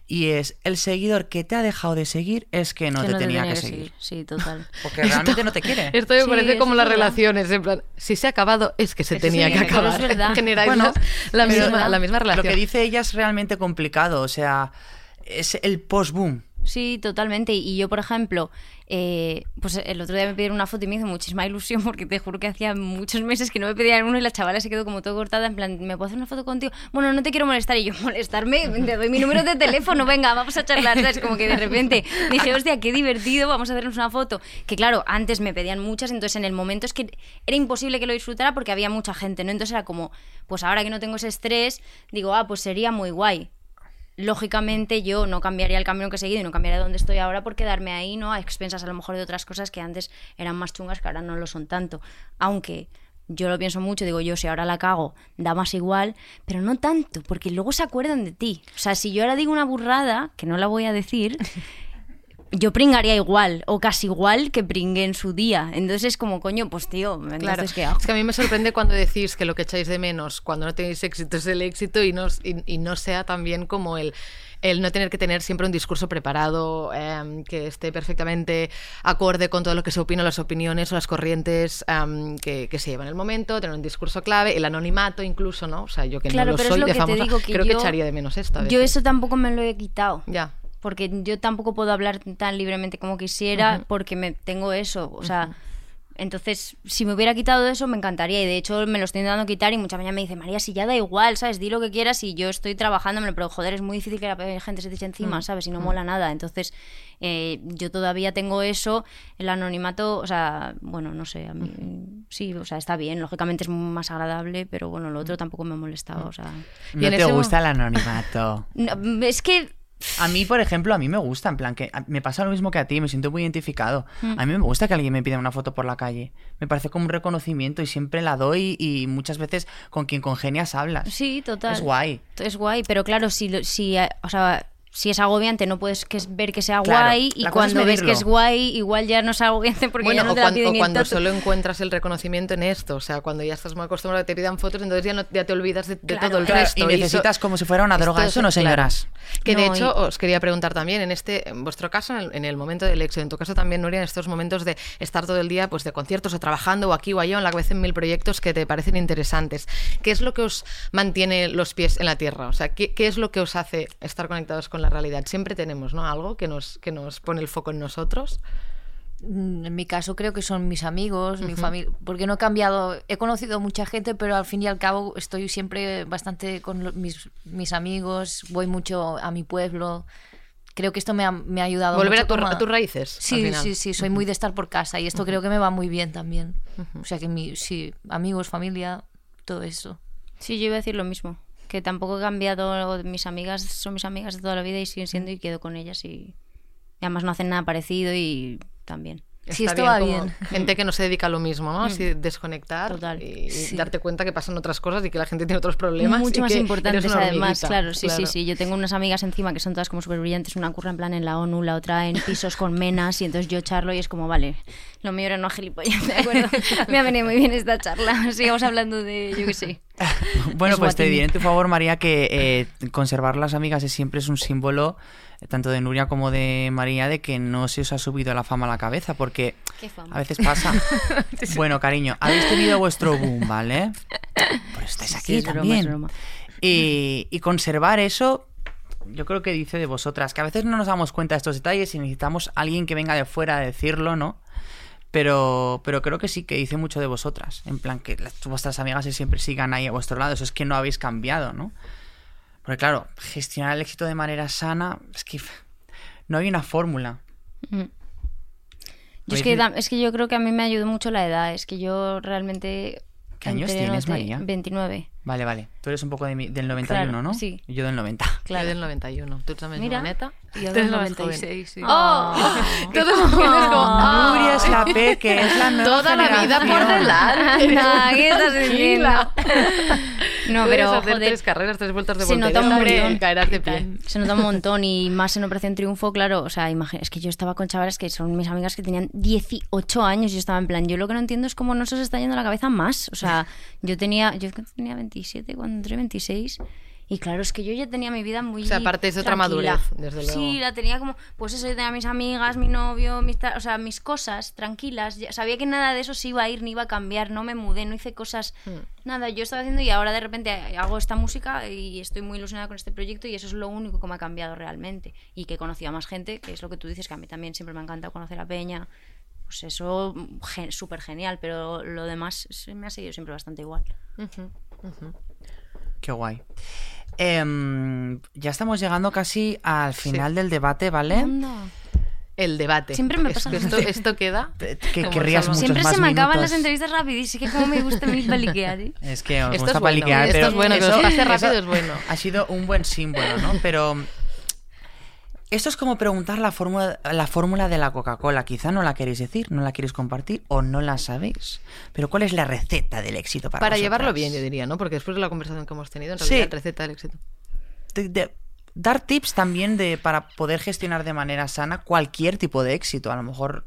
y es, el seguidor que te ha dejado de seguir es que no, Que te, tenía que seguir. Sí, total. *laughs* Porque realmente no te quiere. *laughs* Esto me Sí, parece como las relaciones, en plan, si se ha acabado es que se Es tenía *laughs* que acabar, es verdad. Generáis Bueno, la, misma, la misma relación. Lo que dice ella es realmente complicado, o sea, es el post-boom. Sí, totalmente. Y yo, por ejemplo, eh, pues el otro día me pidieron una foto y me hizo muchísima ilusión *laughs* porque te juro que hacía muchos meses que no me pedían uno y la chavala se quedó como todo cortada en plan, ¿me puedo hacer una foto contigo? Bueno, no te quiero molestar. Y yo, molestarme, te doy mi número de teléfono, *laughs* venga, vamos a charlar. ¿sabes? Como que de repente dije, hostia, qué divertido, vamos a hacernos una foto. Que claro, antes me pedían muchas, entonces en el momento es que era imposible que lo disfrutara porque había mucha gente, ¿no? Entonces era como, pues ahora que no tengo ese estrés, digo, ah, pues sería muy guay lógicamente yo no cambiaría el camino que he seguido y no cambiaría donde estoy ahora por quedarme ahí, ¿no? A expensas a lo mejor de otras cosas que antes eran más chungas que ahora no lo son tanto. Aunque yo lo pienso mucho, digo yo, si ahora la cago, da más igual, pero no tanto, porque luego se acuerdan de ti. O sea, si yo ahora digo una burrada, que no la voy a decir, *laughs* yo pringaría igual o casi igual que pringué en su día. Entonces es como, coño, pues tío, entonces Claro, ¿qué hago? es que a mí me sorprende cuando decís que lo que echáis de menos cuando no tenéis éxito es el éxito y no, y, y no sea también como el, el no tener que tener siempre un discurso preparado em, que esté perfectamente acorde con todo lo que se opina, las opiniones o las corrientes em, que, que se llevan en el momento, tener un discurso clave, el anonimato incluso, ¿no? O sea, yo que Claro, no lo soy lo de famosa, creo que echaría de menos esto. a Yo eso tampoco me lo he quitado. Ya. Porque yo tampoco puedo hablar tan libremente como quisiera porque me tengo eso. O sea, entonces, si me hubiera quitado eso, me encantaría. Y de hecho, me lo estoy intentando quitar. Y mucha mañana me dice, María, si ya da igual, ¿sabes? Di lo que quieras. Y yo estoy trabajándomelo. Pero joder, es muy difícil que la gente se te eche encima, ¿sabes? Y no mola nada. Entonces, eh, yo todavía tengo eso. El anonimato, o sea, bueno, no sé. A mí, sí, o sea, está bien. Lógicamente es más agradable. Pero bueno, lo otro tampoco me molestaba. O sea, No te gusta el anonimato. *laughs* no, es que. A mí, por ejemplo, a mí me gusta, en plan, que me pasa lo mismo que a ti, me siento muy identificado. Mm. A mí me gusta que alguien me pida una foto por la calle. Me parece como un reconocimiento y siempre la doy y muchas veces con quien congenias hablas. Sí, total. Es guay. Es guay, pero claro, si, lo- si, eh, o sea, si es agobiante no puedes que es- ver que sea Claro, guay y la cuando ves que es guay igual ya no es agobiante porque Bueno, ya no o, te la cuan- piden o cuando solo encuentras el reconocimiento en esto, o sea, cuando ya estás muy acostumbrado a que te pidan fotos, entonces ya, no, ya te olvidas de, de Claro, todo el Claro, resto. y eso- necesitas como si fuera una droga. esto Eso es- no, claro. señoras. Que de hecho y- os quería preguntar también, en este, en vuestro caso, en el, en el momento del éxito, en tu caso también, Nuria, en estos momentos de estar todo el día pues de conciertos o trabajando o aquí o allá, o en la cabeza en mil proyectos que te parecen interesantes. ¿Qué es lo que os mantiene los pies en la tierra? O sea, ¿qué, qué es lo que os hace estar conectados con la realidad? Siempre tenemos, ¿no? Algo que nos, que nos pone el foco en nosotros. Mm, En mi caso creo que son mis amigos, mi familia, porque no he cambiado, he conocido mucha gente, pero al fin y al cabo estoy siempre bastante con mis, mis amigos, voy mucho a mi pueblo. Creo que esto me ha, me ha ayudado Volver mucho a, tu- a tus raíces. al Sí, final. sí, sí, soy muy de estar por casa y esto creo que me va muy bien también. O sea que mi, sí, amigos, familia, todo eso. Sí, yo iba a decir lo mismo, que tampoco he cambiado, mis amigas son mis amigas de toda la vida y siguen siendo y quedo con ellas y, y además no hacen nada parecido y también. Sí, Está esto va como bien. Gente que no se dedica a lo mismo, ¿no? Así desconectar Total. y Sí. darte cuenta que pasan otras cosas y que la gente tiene otros problemas. Mucho y más que importantes eres una además, claro, sí, Claro. sí, sí. Yo tengo unas amigas encima que son todas como súper brillantes, una curra en plan en la ONU, la otra en pisos con menas y entonces yo charlo y es como, vale, lo mío era no gilipollas, ¿de acuerdo? *laughs* Me ha venido muy bien esta charla, sigamos hablando de, yo qué sé. Bueno, Es pues te diré en tu favor, María, que eh, conservar las amigas es siempre es un símbolo, tanto de Nuria como de María, de que no se os ha subido la fama a la cabeza, porque Qué fama. a veces pasa. *laughs* bueno, cariño, habéis tenido vuestro *laughs* boom, ¿vale? Pues estáis aquí Sí, es broma, también. es broma. Y, y conservar eso, yo creo que dice de vosotras, que a veces no nos damos cuenta de estos detalles y necesitamos alguien que venga de fuera a decirlo, ¿no? Pero, pero creo que sí que dice mucho de vosotras. En plan, que las- vuestras amigas siempre sigan ahí a vuestro lado. Eso es que no habéis cambiado, ¿no? Porque claro, gestionar el éxito de manera sana, es que no hay una fórmula. Yo es, que, es que yo creo que a mí me ayudó mucho la edad, es que yo realmente... ¿Qué años tienes, María? 29. Vale, vale. Tú eres un poco de mi- del 91, Claro, ¿no? sí. Y yo del 90. Claro. del 91. Tú también, Mira. neta. Y yo Tú del eres la más joven. 96, sí. ¡Oh! *laughs* Todos los jóvenes como, *laughs* ¡ah! Nuria es la P, que es la nueva Toda la vida por generación. delante. Anda, ¿qué estás diciendo? *laughs* No, pero hacer joder, tres carreras, tres vueltas de se nota un montón. caerás de pie. Se nota un montón y más en Operación Triunfo, claro. O sea, imagina, es que yo estaba con chavales que son mis amigas que tenían 18 años y yo estaba en plan, yo lo que no entiendo es cómo no se os está yendo la cabeza más. O sea, yo tenía, yo tenía 27 cuando entré 26 y claro, es que yo ya tenía mi vida muy O sea, partes de otra madurez, desde luego. Sí, la tenía como, pues eso, yo tenía mis amigas, mi novio, mis, o sea, mis cosas tranquilas. Ya- sabía que nada de eso se iba a ir ni iba a cambiar, no me mudé, no hice cosas, Hmm. nada, yo estaba haciendo y ahora de repente hago esta música y estoy muy ilusionada con este proyecto y eso es lo único que me ha cambiado realmente. Y que he conocido a más gente, que es lo que tú dices, que a mí también siempre me ha encantado conocer a Peña. Pues eso, gen- súper genial, pero lo demás se me ha seguido siempre bastante igual. Qué guay. Em, ya estamos llegando casi al final del debate, ¿vale? El debate. Siempre me pasa esto, mismo. esto queda. *laughs* Que querrías muchos Siempre más se me acaban minutos. las entrevistas rapidísimo, que como me gusta mi paliquear, ¿eh? Es que os Esto gusta es bueno, paliquear, esto pero es bueno, que eso- os pase eso rápido es bueno. Ha sido un buen símbolo, ¿no? Pero esto es como preguntar la fórmula la fórmula de la Coca-Cola. Quizá no la queréis decir, no la queréis compartir o no la sabéis. Pero ¿cuál es la receta del éxito para Para vosotras? llevarlo bien, yo diría, ¿no? Porque después de la conversación que hemos tenido, en Sí. realidad, receta del éxito. De- de- dar tips también de para poder gestionar de manera sana cualquier tipo de éxito. A lo mejor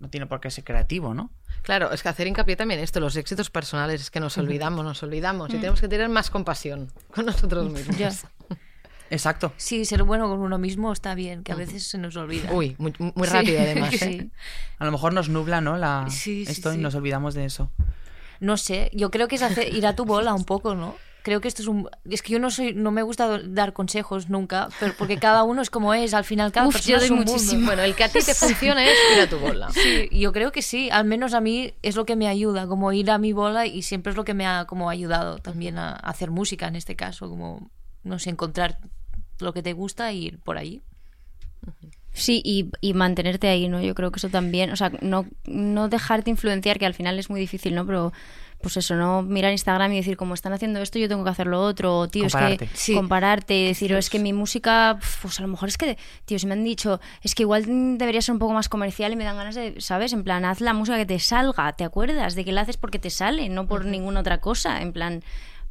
no tiene por qué ser creativo, ¿no? Claro, es que hacer hincapié también esto, los éxitos personales, es que nos olvidamos, nos olvidamos Mm. y tenemos que tener más compasión con nosotros mismos. Ya. Exacto. Sí, ser bueno con uno mismo está bien, que a veces se nos olvida. Uy, muy, muy Sí. rápido además. ¿eh? *laughs* Sí. A lo mejor nos nubla, ¿no? La, Sí, sí, esto y nos olvidamos de eso. No sé, yo creo que es hacer, ir a tu bola un poco, ¿no? Creo que esto es un... Es que yo no soy, no me gusta dar consejos nunca, pero porque cada uno es como es, al final cada Uf, persona yo es un mundo. muchísimo. Bueno, el que a ti te *laughs* funciona es ir a tu bola. Sí, yo creo que sí, al menos a mí es lo que me ayuda, como ir a mi bola y siempre es lo que me ha como ayudado también a, a hacer música en este caso, como, no sé, encontrar lo que te gusta y ir por ahí. Sí, y, y mantenerte ahí, ¿no? Yo creo que eso también, o sea, no, no dejarte influenciar, que al final es muy difícil, ¿no? Pero, pues eso, no mirar Instagram y decir, como están haciendo esto, yo tengo que hacer lo otro, o, tío, Compararte. es que Sí. compararte, y decir, o es que mi música, pues a lo mejor es que, tío, si me han dicho, es que igual debería ser un poco más comercial y me dan ganas de, ¿sabes? En plan, haz la música que te salga, ¿te acuerdas? De que la haces porque te sale, no por ninguna otra cosa, en plan,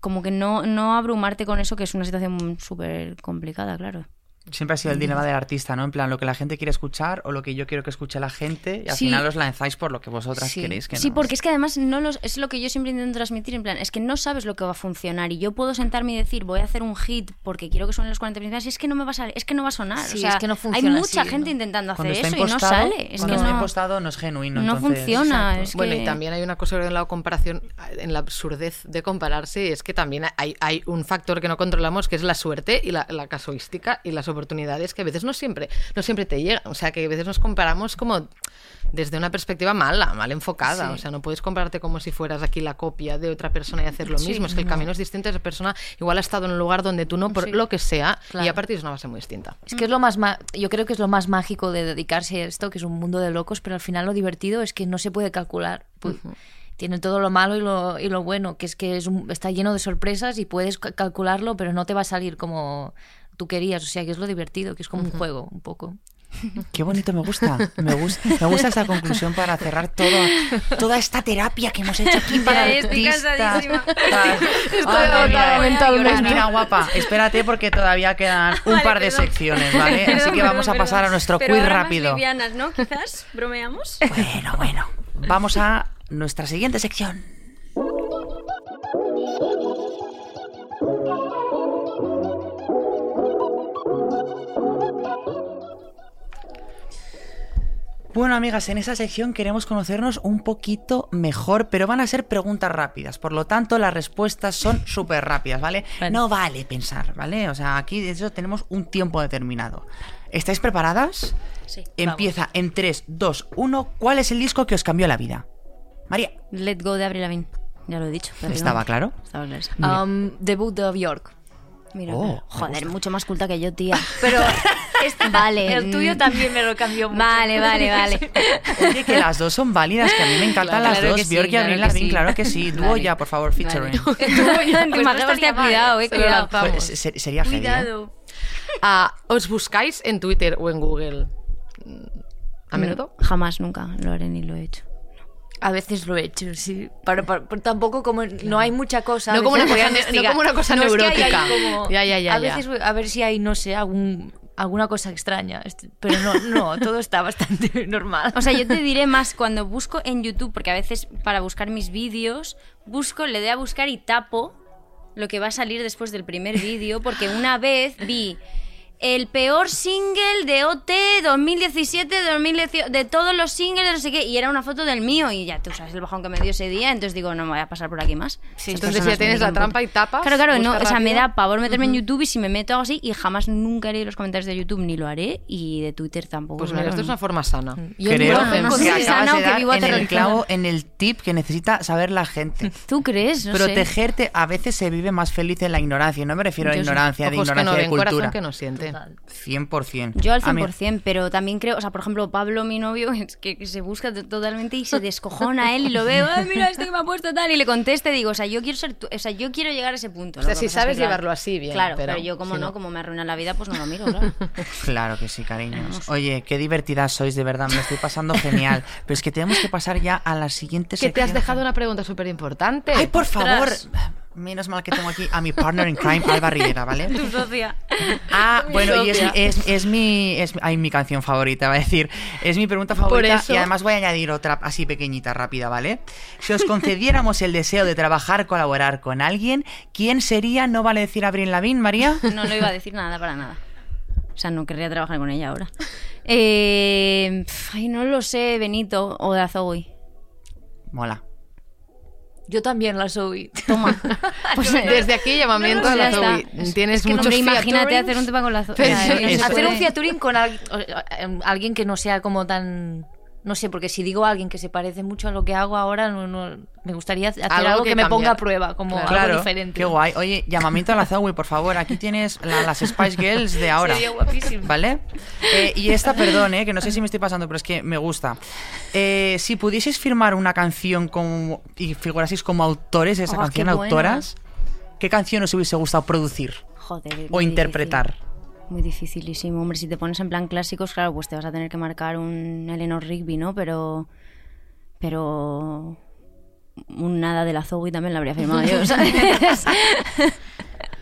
como que no, no abrumarte con eso, que es una situación súper complicada, claro. Siempre ha sido el dilema del artista, ¿no? En plan, lo que la gente quiere escuchar o lo que yo quiero que escuche la gente y al Sí. final os lanzáis por lo que vosotras Sí. queréis que Sí, no. porque es que además no los, es lo que yo siempre intento transmitir, en plan, es que no sabes lo que va a funcionar y yo puedo sentarme y decir, voy a hacer un hit porque quiero que suenen los 40 principales y es que no me va a salir, es que no va a sonar. Sí, o sea, es que no hay funciona mucha así, gente ¿no? intentando hacer cuando está eso y no sale. Es cuando que está no, impostado no es genuino. no entonces- funciona. Bueno, y también hay una cosa en la comparación, en la absurdez de compararse, es que también hay, hay un factor que no controlamos, que es la suerte y la, la casuística y las oportunidades que a veces no siempre, no siempre te llegan. O sea, que a veces nos comparamos como desde una perspectiva mala, mal enfocada. Sí. O sea, no puedes compararte como si fueras aquí la copia de otra persona y hacer lo Sí, mismo. Es que el no. camino es distinto. Esa persona igual ha estado en un lugar donde tú no, por Sí. lo que sea, y a partir de una base muy distinta. Es que es lo más, ma- yo creo que es lo más mágico de dedicarse a esto, que es un mundo de locos, pero al final lo divertido es que no se puede calcular. Tiene todo lo malo y lo, y lo bueno, que es que es un- está lleno de sorpresas y puedes ca- calcularlo, pero no te va a salir como tú querías. O sea, que es lo divertido, que es como un juego, un poco. Qué bonito, me gusta. Me gusta, me gusta esta conclusión para cerrar todo, toda esta terapia que hemos hecho aquí para Ya estoy artistas. cansadísima. Ay, agotada mira, mentalmente. Pues mira, guapa, espérate porque todavía quedan un Vale, par de perdón. secciones, ¿vale? Así que vamos a pasar a nuestro Pero quiz ahora más rápido. livianas, ¿no? Quizás, bromeamos. Bueno, bueno. Vamos a nuestra siguiente sección. Bueno, amigas, en esa sección queremos conocernos un poquito mejor, pero van a ser preguntas rápidas. Por lo tanto, las respuestas son *laughs* súper rápidas, ¿vale? Vale. No vale pensar, ¿vale? O sea, aquí de hecho tenemos un tiempo determinado. ¿Estáis preparadas? Sí. Empieza en 3, 2, 1. ¿Cuál es el disco que os cambió la vida? María. Let Go de Avril Lavigne. Ya lo he dicho. ¿Estaba claro? Estaba claro. Um, debut of York. Mira, Oh, joder, mucho más culta que yo, tía. *laughs* Pero *laughs* Vale. el tuyo mm. también me lo cambió mucho. Vale, vale, *laughs* vale. Oye, que las dos son válidas, que a mí me encantan Claro, las claro dos. que sí, Björk y claro Avril que Lavigne, sí. claro que sí. Dúo Vale. ya, por favor, featuring. Vale. Pues cuidado, eh, cuidado. Pues, se- sería. Cuidado. Ah, ¿Os buscáis en Twitter o en Google? ¿A menudo? No, jamás, nunca lo haré ni lo he hecho. A veces lo he hecho, sí. Pero, pero- pero tampoco como no hay mucha cosa. No como una cosa ne- no investigar. como una cosa No, es que hay neurótica. como- Ya, ya, ya, A veces voy a ver si hay, no sé, algún, alguna cosa extraña. Pero no, no, todo está bastante *laughs* normal. O sea, yo te diré más cuando busco en YouTube, porque a veces para buscar mis vídeos, busco, le doy a buscar y tapo lo que va a salir después del primer vídeo, porque una vez vi el peor single de OT 2017, 2018, de todos los singles, de no sé qué, y era una foto del mío, y ya tú sabes el bajón que me dio ese día, entonces digo, no me voy a pasar por aquí más. Sí, Entonces ya tienes la trampa y tapas. Claro, claro, no, o sea, me da pavor meterme en YouTube y si me meto algo así, y jamás nunca haré los comentarios de YouTube, ni lo haré, y de Twitter tampoco. Pues mira, esto es una forma sana. Yo Creo no, no, no que sé, acabas sana o que vivo en el clavo, en el tip que necesita saber la gente. *laughs* ¿Tú crees? No sé. Protegerte, a veces se vive más feliz en la ignorancia. No me refiero a la Yo sí. ignorancia de Ojos que no ignorancia de ven, corazón cultura. que no siente. Total. 100%. Yo al A mí- 100%, pero también creo, o sea, por ejemplo, Pablo, mi novio, *laughs* es que, que se busca to- totalmente y se descojona a él y lo veo, "Ay, mira esto que me ha puesto tal, y le conteste, digo, o sea, yo quiero ser, tu- o sea, yo quiero llegar a ese punto. O sea, si sabes claro, llevarlo así, bien, Claro, pero pero, yo como si no, no. como me arruina la vida, pues no lo miro, *laughs* claro. Claro que sí, cariños. Oye, qué divertidas sois, de verdad, me lo estoy pasando genial. *laughs* Pero es que tenemos que pasar ya a la siguiente Que te has sección. dejado una pregunta súper importante. Ay, por favor. Menos mal que tengo aquí a mi partner in crime, Alba Rivera, ¿vale? Tu socia. Ah, Mi bueno, y es, es, es mi, es ay, mi canción favorita, va a decir. Es mi pregunta favorita y además voy a añadir otra así pequeñita, rápida, ¿vale? Si os concediéramos el deseo de trabajar, colaborar con alguien, ¿quién sería? ¿No vale decir Abril Lavín, María? No lo iba a decir nada para nada. O sea, no querría trabajar con ella ahora. Eh, ay, no lo sé, Benito o Dazoui. Mola. Yo también la soy. Toma. *laughs* Pues, Desde aquí llamamiento a ya la está. Zoe. Es- Tienes es que no, muchos hombre, imagínate hacer un tema con la Zoe. No Hacer un featuring con al- eh, alguien que no sea como tan... No sé, porque si digo a alguien que se parece mucho a lo que hago ahora, no, no- me gustaría hacer Algo algo, que que, me ponga a prueba, como Claro. algo Claro, diferente. qué guay. Oye, llamamiento a la Zoe, por favor. Aquí tienes la- las Spice Girls de ahora. Sería guapísimo. ¿Vale? Eh, y esta, perdón, eh, que no sé si me estoy pasando, pero es que me gusta. Eh, si pudieseis firmar una canción como, y figuraseis como autores de esa Oh, canción, autoras, ¿qué canción os hubiese gustado producir Joder, o interpretar? difícil. Muy dificilísimo. Hombre, si te pones en plan clásicos, claro, pues te vas a tener que marcar un Eleanor Rigby, ¿no? Pero. Pero. Un nada de la Zoe también la habría firmado yo, *laughs* ¿sabes?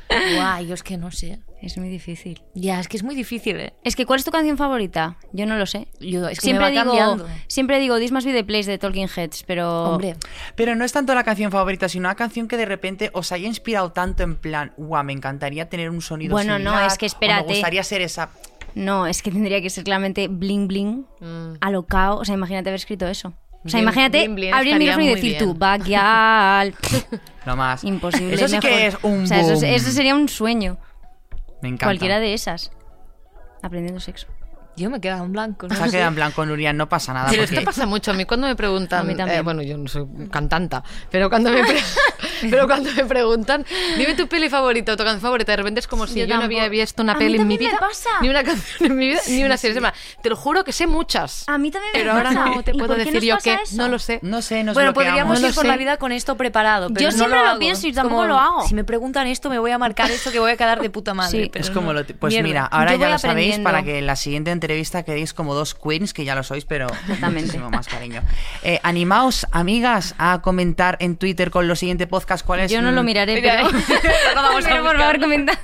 Guay, yo es que no sé. Es muy difícil. Ya, es que es muy difícil, ¿eh? Es que, ¿cuál es tu canción favorita? Yo no lo sé. Yo, es que siempre, me va digo, cambiando. siempre digo This Must Be the Place de Talking Heads, pero. Hombre, Pero no es tanto la canción favorita, sino una canción que de repente os haya inspirado tanto en plan, guau, me encantaría tener un sonido Bueno, no, similar", es que espérate. me gustaría ser esa... No, es que tendría que ser claramente bling bling, Mm. alocao. O sea, imagínate haber escrito eso. O sea, imagínate abrir el micrófono y decir bien. tú, backyard. Lo *laughs* más. Imposible. Eso sí mejor. que es un O sea, eso, boom. eso sería un sueño. Cualquiera de esas. Aprendiendo sexo. Yo me quedado en blanco. No Se ha sé. quedado en blanco, Nuria, no pasa nada. Pero porque- esto pasa mucho. A mí cuando me preguntan, A mí también. eh, bueno, yo no soy cantanta, pero cuando me, pre- *laughs* pero cuando me preguntan, dime tu peli favorita o tu canción favorita, de repente es como si yo, Yo no había visto una A mí peli en mi también me vida, pasa. ni una canción en mi vida, ni una serie. Más, Te lo juro que sé muchas. A mí también me pero ahora pasa. no te ¿Y puedo decir yo que eso? no lo sé. No sé, nos Bueno, bloqueamos. podríamos No ir por sé. la vida con esto preparado. Pero Yo no siempre lo hago. pienso y tampoco como, lo hago. Si me preguntan esto, me voy a marcar esto que voy a quedar de puta madre. Sí. pero Es como no. lo Pues mira, ahora ya lo sabéis para que en la siguiente entrevista quedéis como dos queens, que ya lo sois, pero muchísimo más cariño. Eh, animaos, amigas, a comentar en Twitter con los siguientes podcasts cuál es. Yo no lo miraré, Mira, pero, lo *laughs* *laughs* vamos a pero por favor comenta.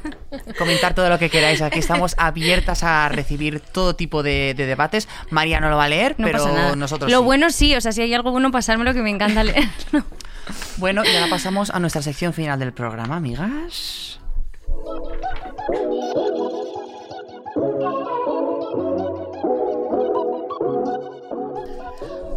Comentar todo lo que queráis. Aquí estamos abiertas a recibir todo tipo de, de debates. María no lo va a leer, No pero pasa nada. nosotros Lo sí. bueno sí, o sea, si hay algo bueno, pasármelo que me encanta leer. Bueno, y ahora pasamos a nuestra sección final del programa, amigas.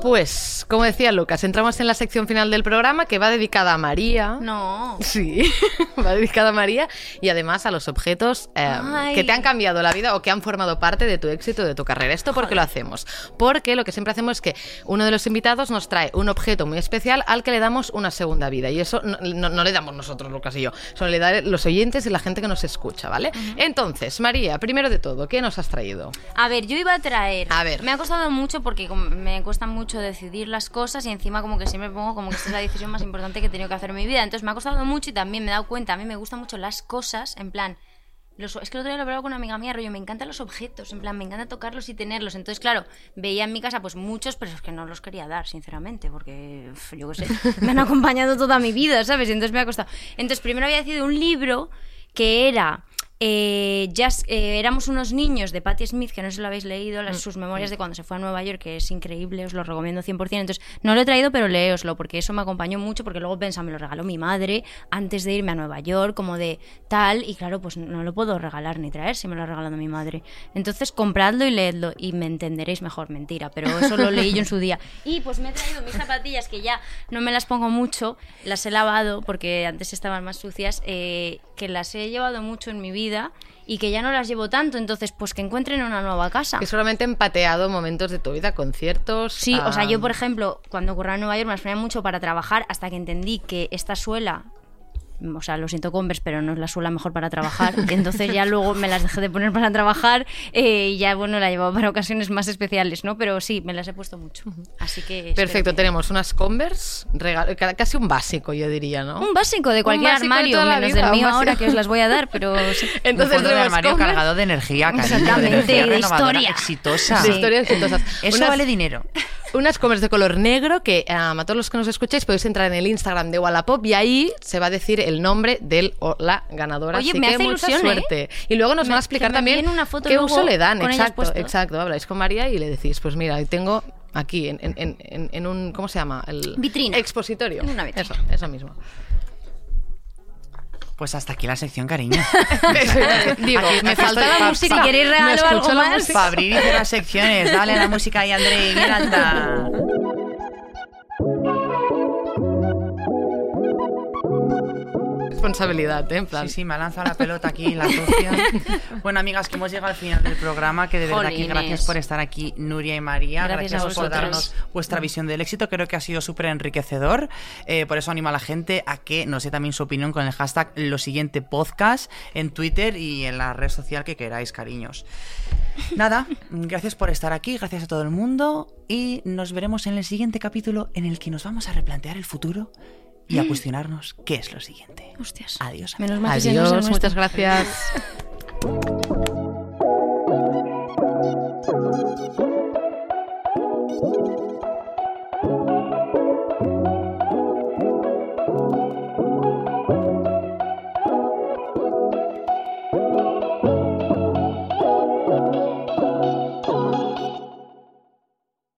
Pues, como decía Lucas, entramos en la sección final del programa que va dedicada a María. No. Sí, *laughs* va dedicada a María y además a los objetos eh, que te han cambiado la vida o que han formado parte de tu éxito, de tu carrera. ¿Esto por qué lo hacemos? Porque lo que siempre hacemos es que uno de los invitados nos trae un objeto muy especial al que le damos una segunda vida. Y eso no, no- no le damos nosotros, Lucas y yo, solo le dan los oyentes y la gente que nos escucha, ¿vale? Entonces, María, primero de todo, ¿qué nos has traído? A ver, yo iba a traer. A ver. Me ha costado mucho porque me cuesta mucho decidir las cosas y encima como que siempre pongo como que esta es la decisión más importante que he tenido que hacer en mi vida. Entonces me ha costado mucho y también me he dado cuenta, a mí me gustan mucho las cosas, en plan... Es que el otro día lo hablaba con una amiga mía, rollo, me encantan los objetos, en plan, me encanta tocarlos y tenerlos. Entonces, claro, veía en mi casa pues muchos, pero es que no los quería dar, sinceramente, porque, yo qué sé, me han acompañado toda mi vida, ¿sabes? Y entonces me ha costado. Entonces, primero había decidido un libro que era eh, Just- eh, éramos unos niños de Patti Smith, que no sé si lo habéis leído, las, sus memorias de cuando se fue a Nueva York, que es increíble, os lo recomiendo 100%. Entonces, no lo he traído, pero leoslo, porque eso me acompañó mucho, porque luego pensa, me lo regaló mi madre antes de irme a Nueva York, como de tal, y claro, pues no lo puedo regalar ni traer si me lo ha regalado mi madre. Entonces, compradlo y leedlo, y me entenderéis mejor, mentira, pero eso lo leí yo en su día. *laughs* Y pues me he traído mis zapatillas, que ya no me las pongo mucho, las he lavado, porque antes estaban más sucias, eh, que las he llevado mucho en mi vida y que ya no las llevo tanto, entonces pues que encuentren una nueva casa. Que solamente empateado momentos de tu vida, conciertos. Sí, o sea, yo por ejemplo, cuando ocurrió en Nueva York me las mucho para trabajar hasta que entendí que esta suela, o sea, lo siento Converse, pero no es la suela mejor para trabajar, *laughs* entonces ya luego me las dejé de poner para trabajar eh, y ya, bueno, la llevaba para ocasiones más especiales, ¿no? Pero sí, me las he puesto mucho, así que... Perfecto, que- tenemos unas Converse, regalo- ca- casi un básico, yo diría, ¿no? Un básico de cualquier básico armario, menos vida, del un mío ahora que os las voy a dar, pero *laughs* sí. Entonces un de armario Converse. cargado de energía, cariño, Exactamente, de, energía historia. exitosa. de historias exitosas. Eso Unas- vale dinero. unas comers de color negro que um, a todos los que nos escucháis podéis entrar en el Instagram de Wallapop y ahí se va a decir el nombre del o la ganadora. Oye, Así me que hace mucha ilusión, ¿eh? suerte. Y luego nos Me- van a explicar también una foto qué uso le dan. Exacto, exacto. Habláis con María y le decís, pues mira, tengo aquí en, en- en- en- en un, ¿cómo se llama? El Vitrina. Expositorio. Una vitrina. Eso, eso mismo. Pues hasta aquí la sección, cariño. *laughs* Digo, me falta la música. Si queréis regalo algo más. abrir y cerrar secciones. Dale la música ahí, André. Bien alta. Responsabilidad, ¿eh? En plan. Sí, sí, me ha lanzado la pelota aquí, la. *laughs* Bueno, amigas, que hemos llegado al final del programa, que de verdad que gracias por estar aquí, Nuria y María. Gracias a por darnos vuestra visión del éxito. Creo que ha sido súper enriquecedor. Eh, por eso animo a la gente a que nos dé también su opinión con el hashtag lo siguiente podcast en Twitter y en la red social que queráis, cariños. Nada, gracias por estar aquí, gracias a todo el mundo y nos veremos en el siguiente capítulo en el que nos vamos a replantear el futuro y a cuestionarnos qué es lo siguiente. Hostias. Adiós. Menos mal Adiós, muchas gracias. *laughs*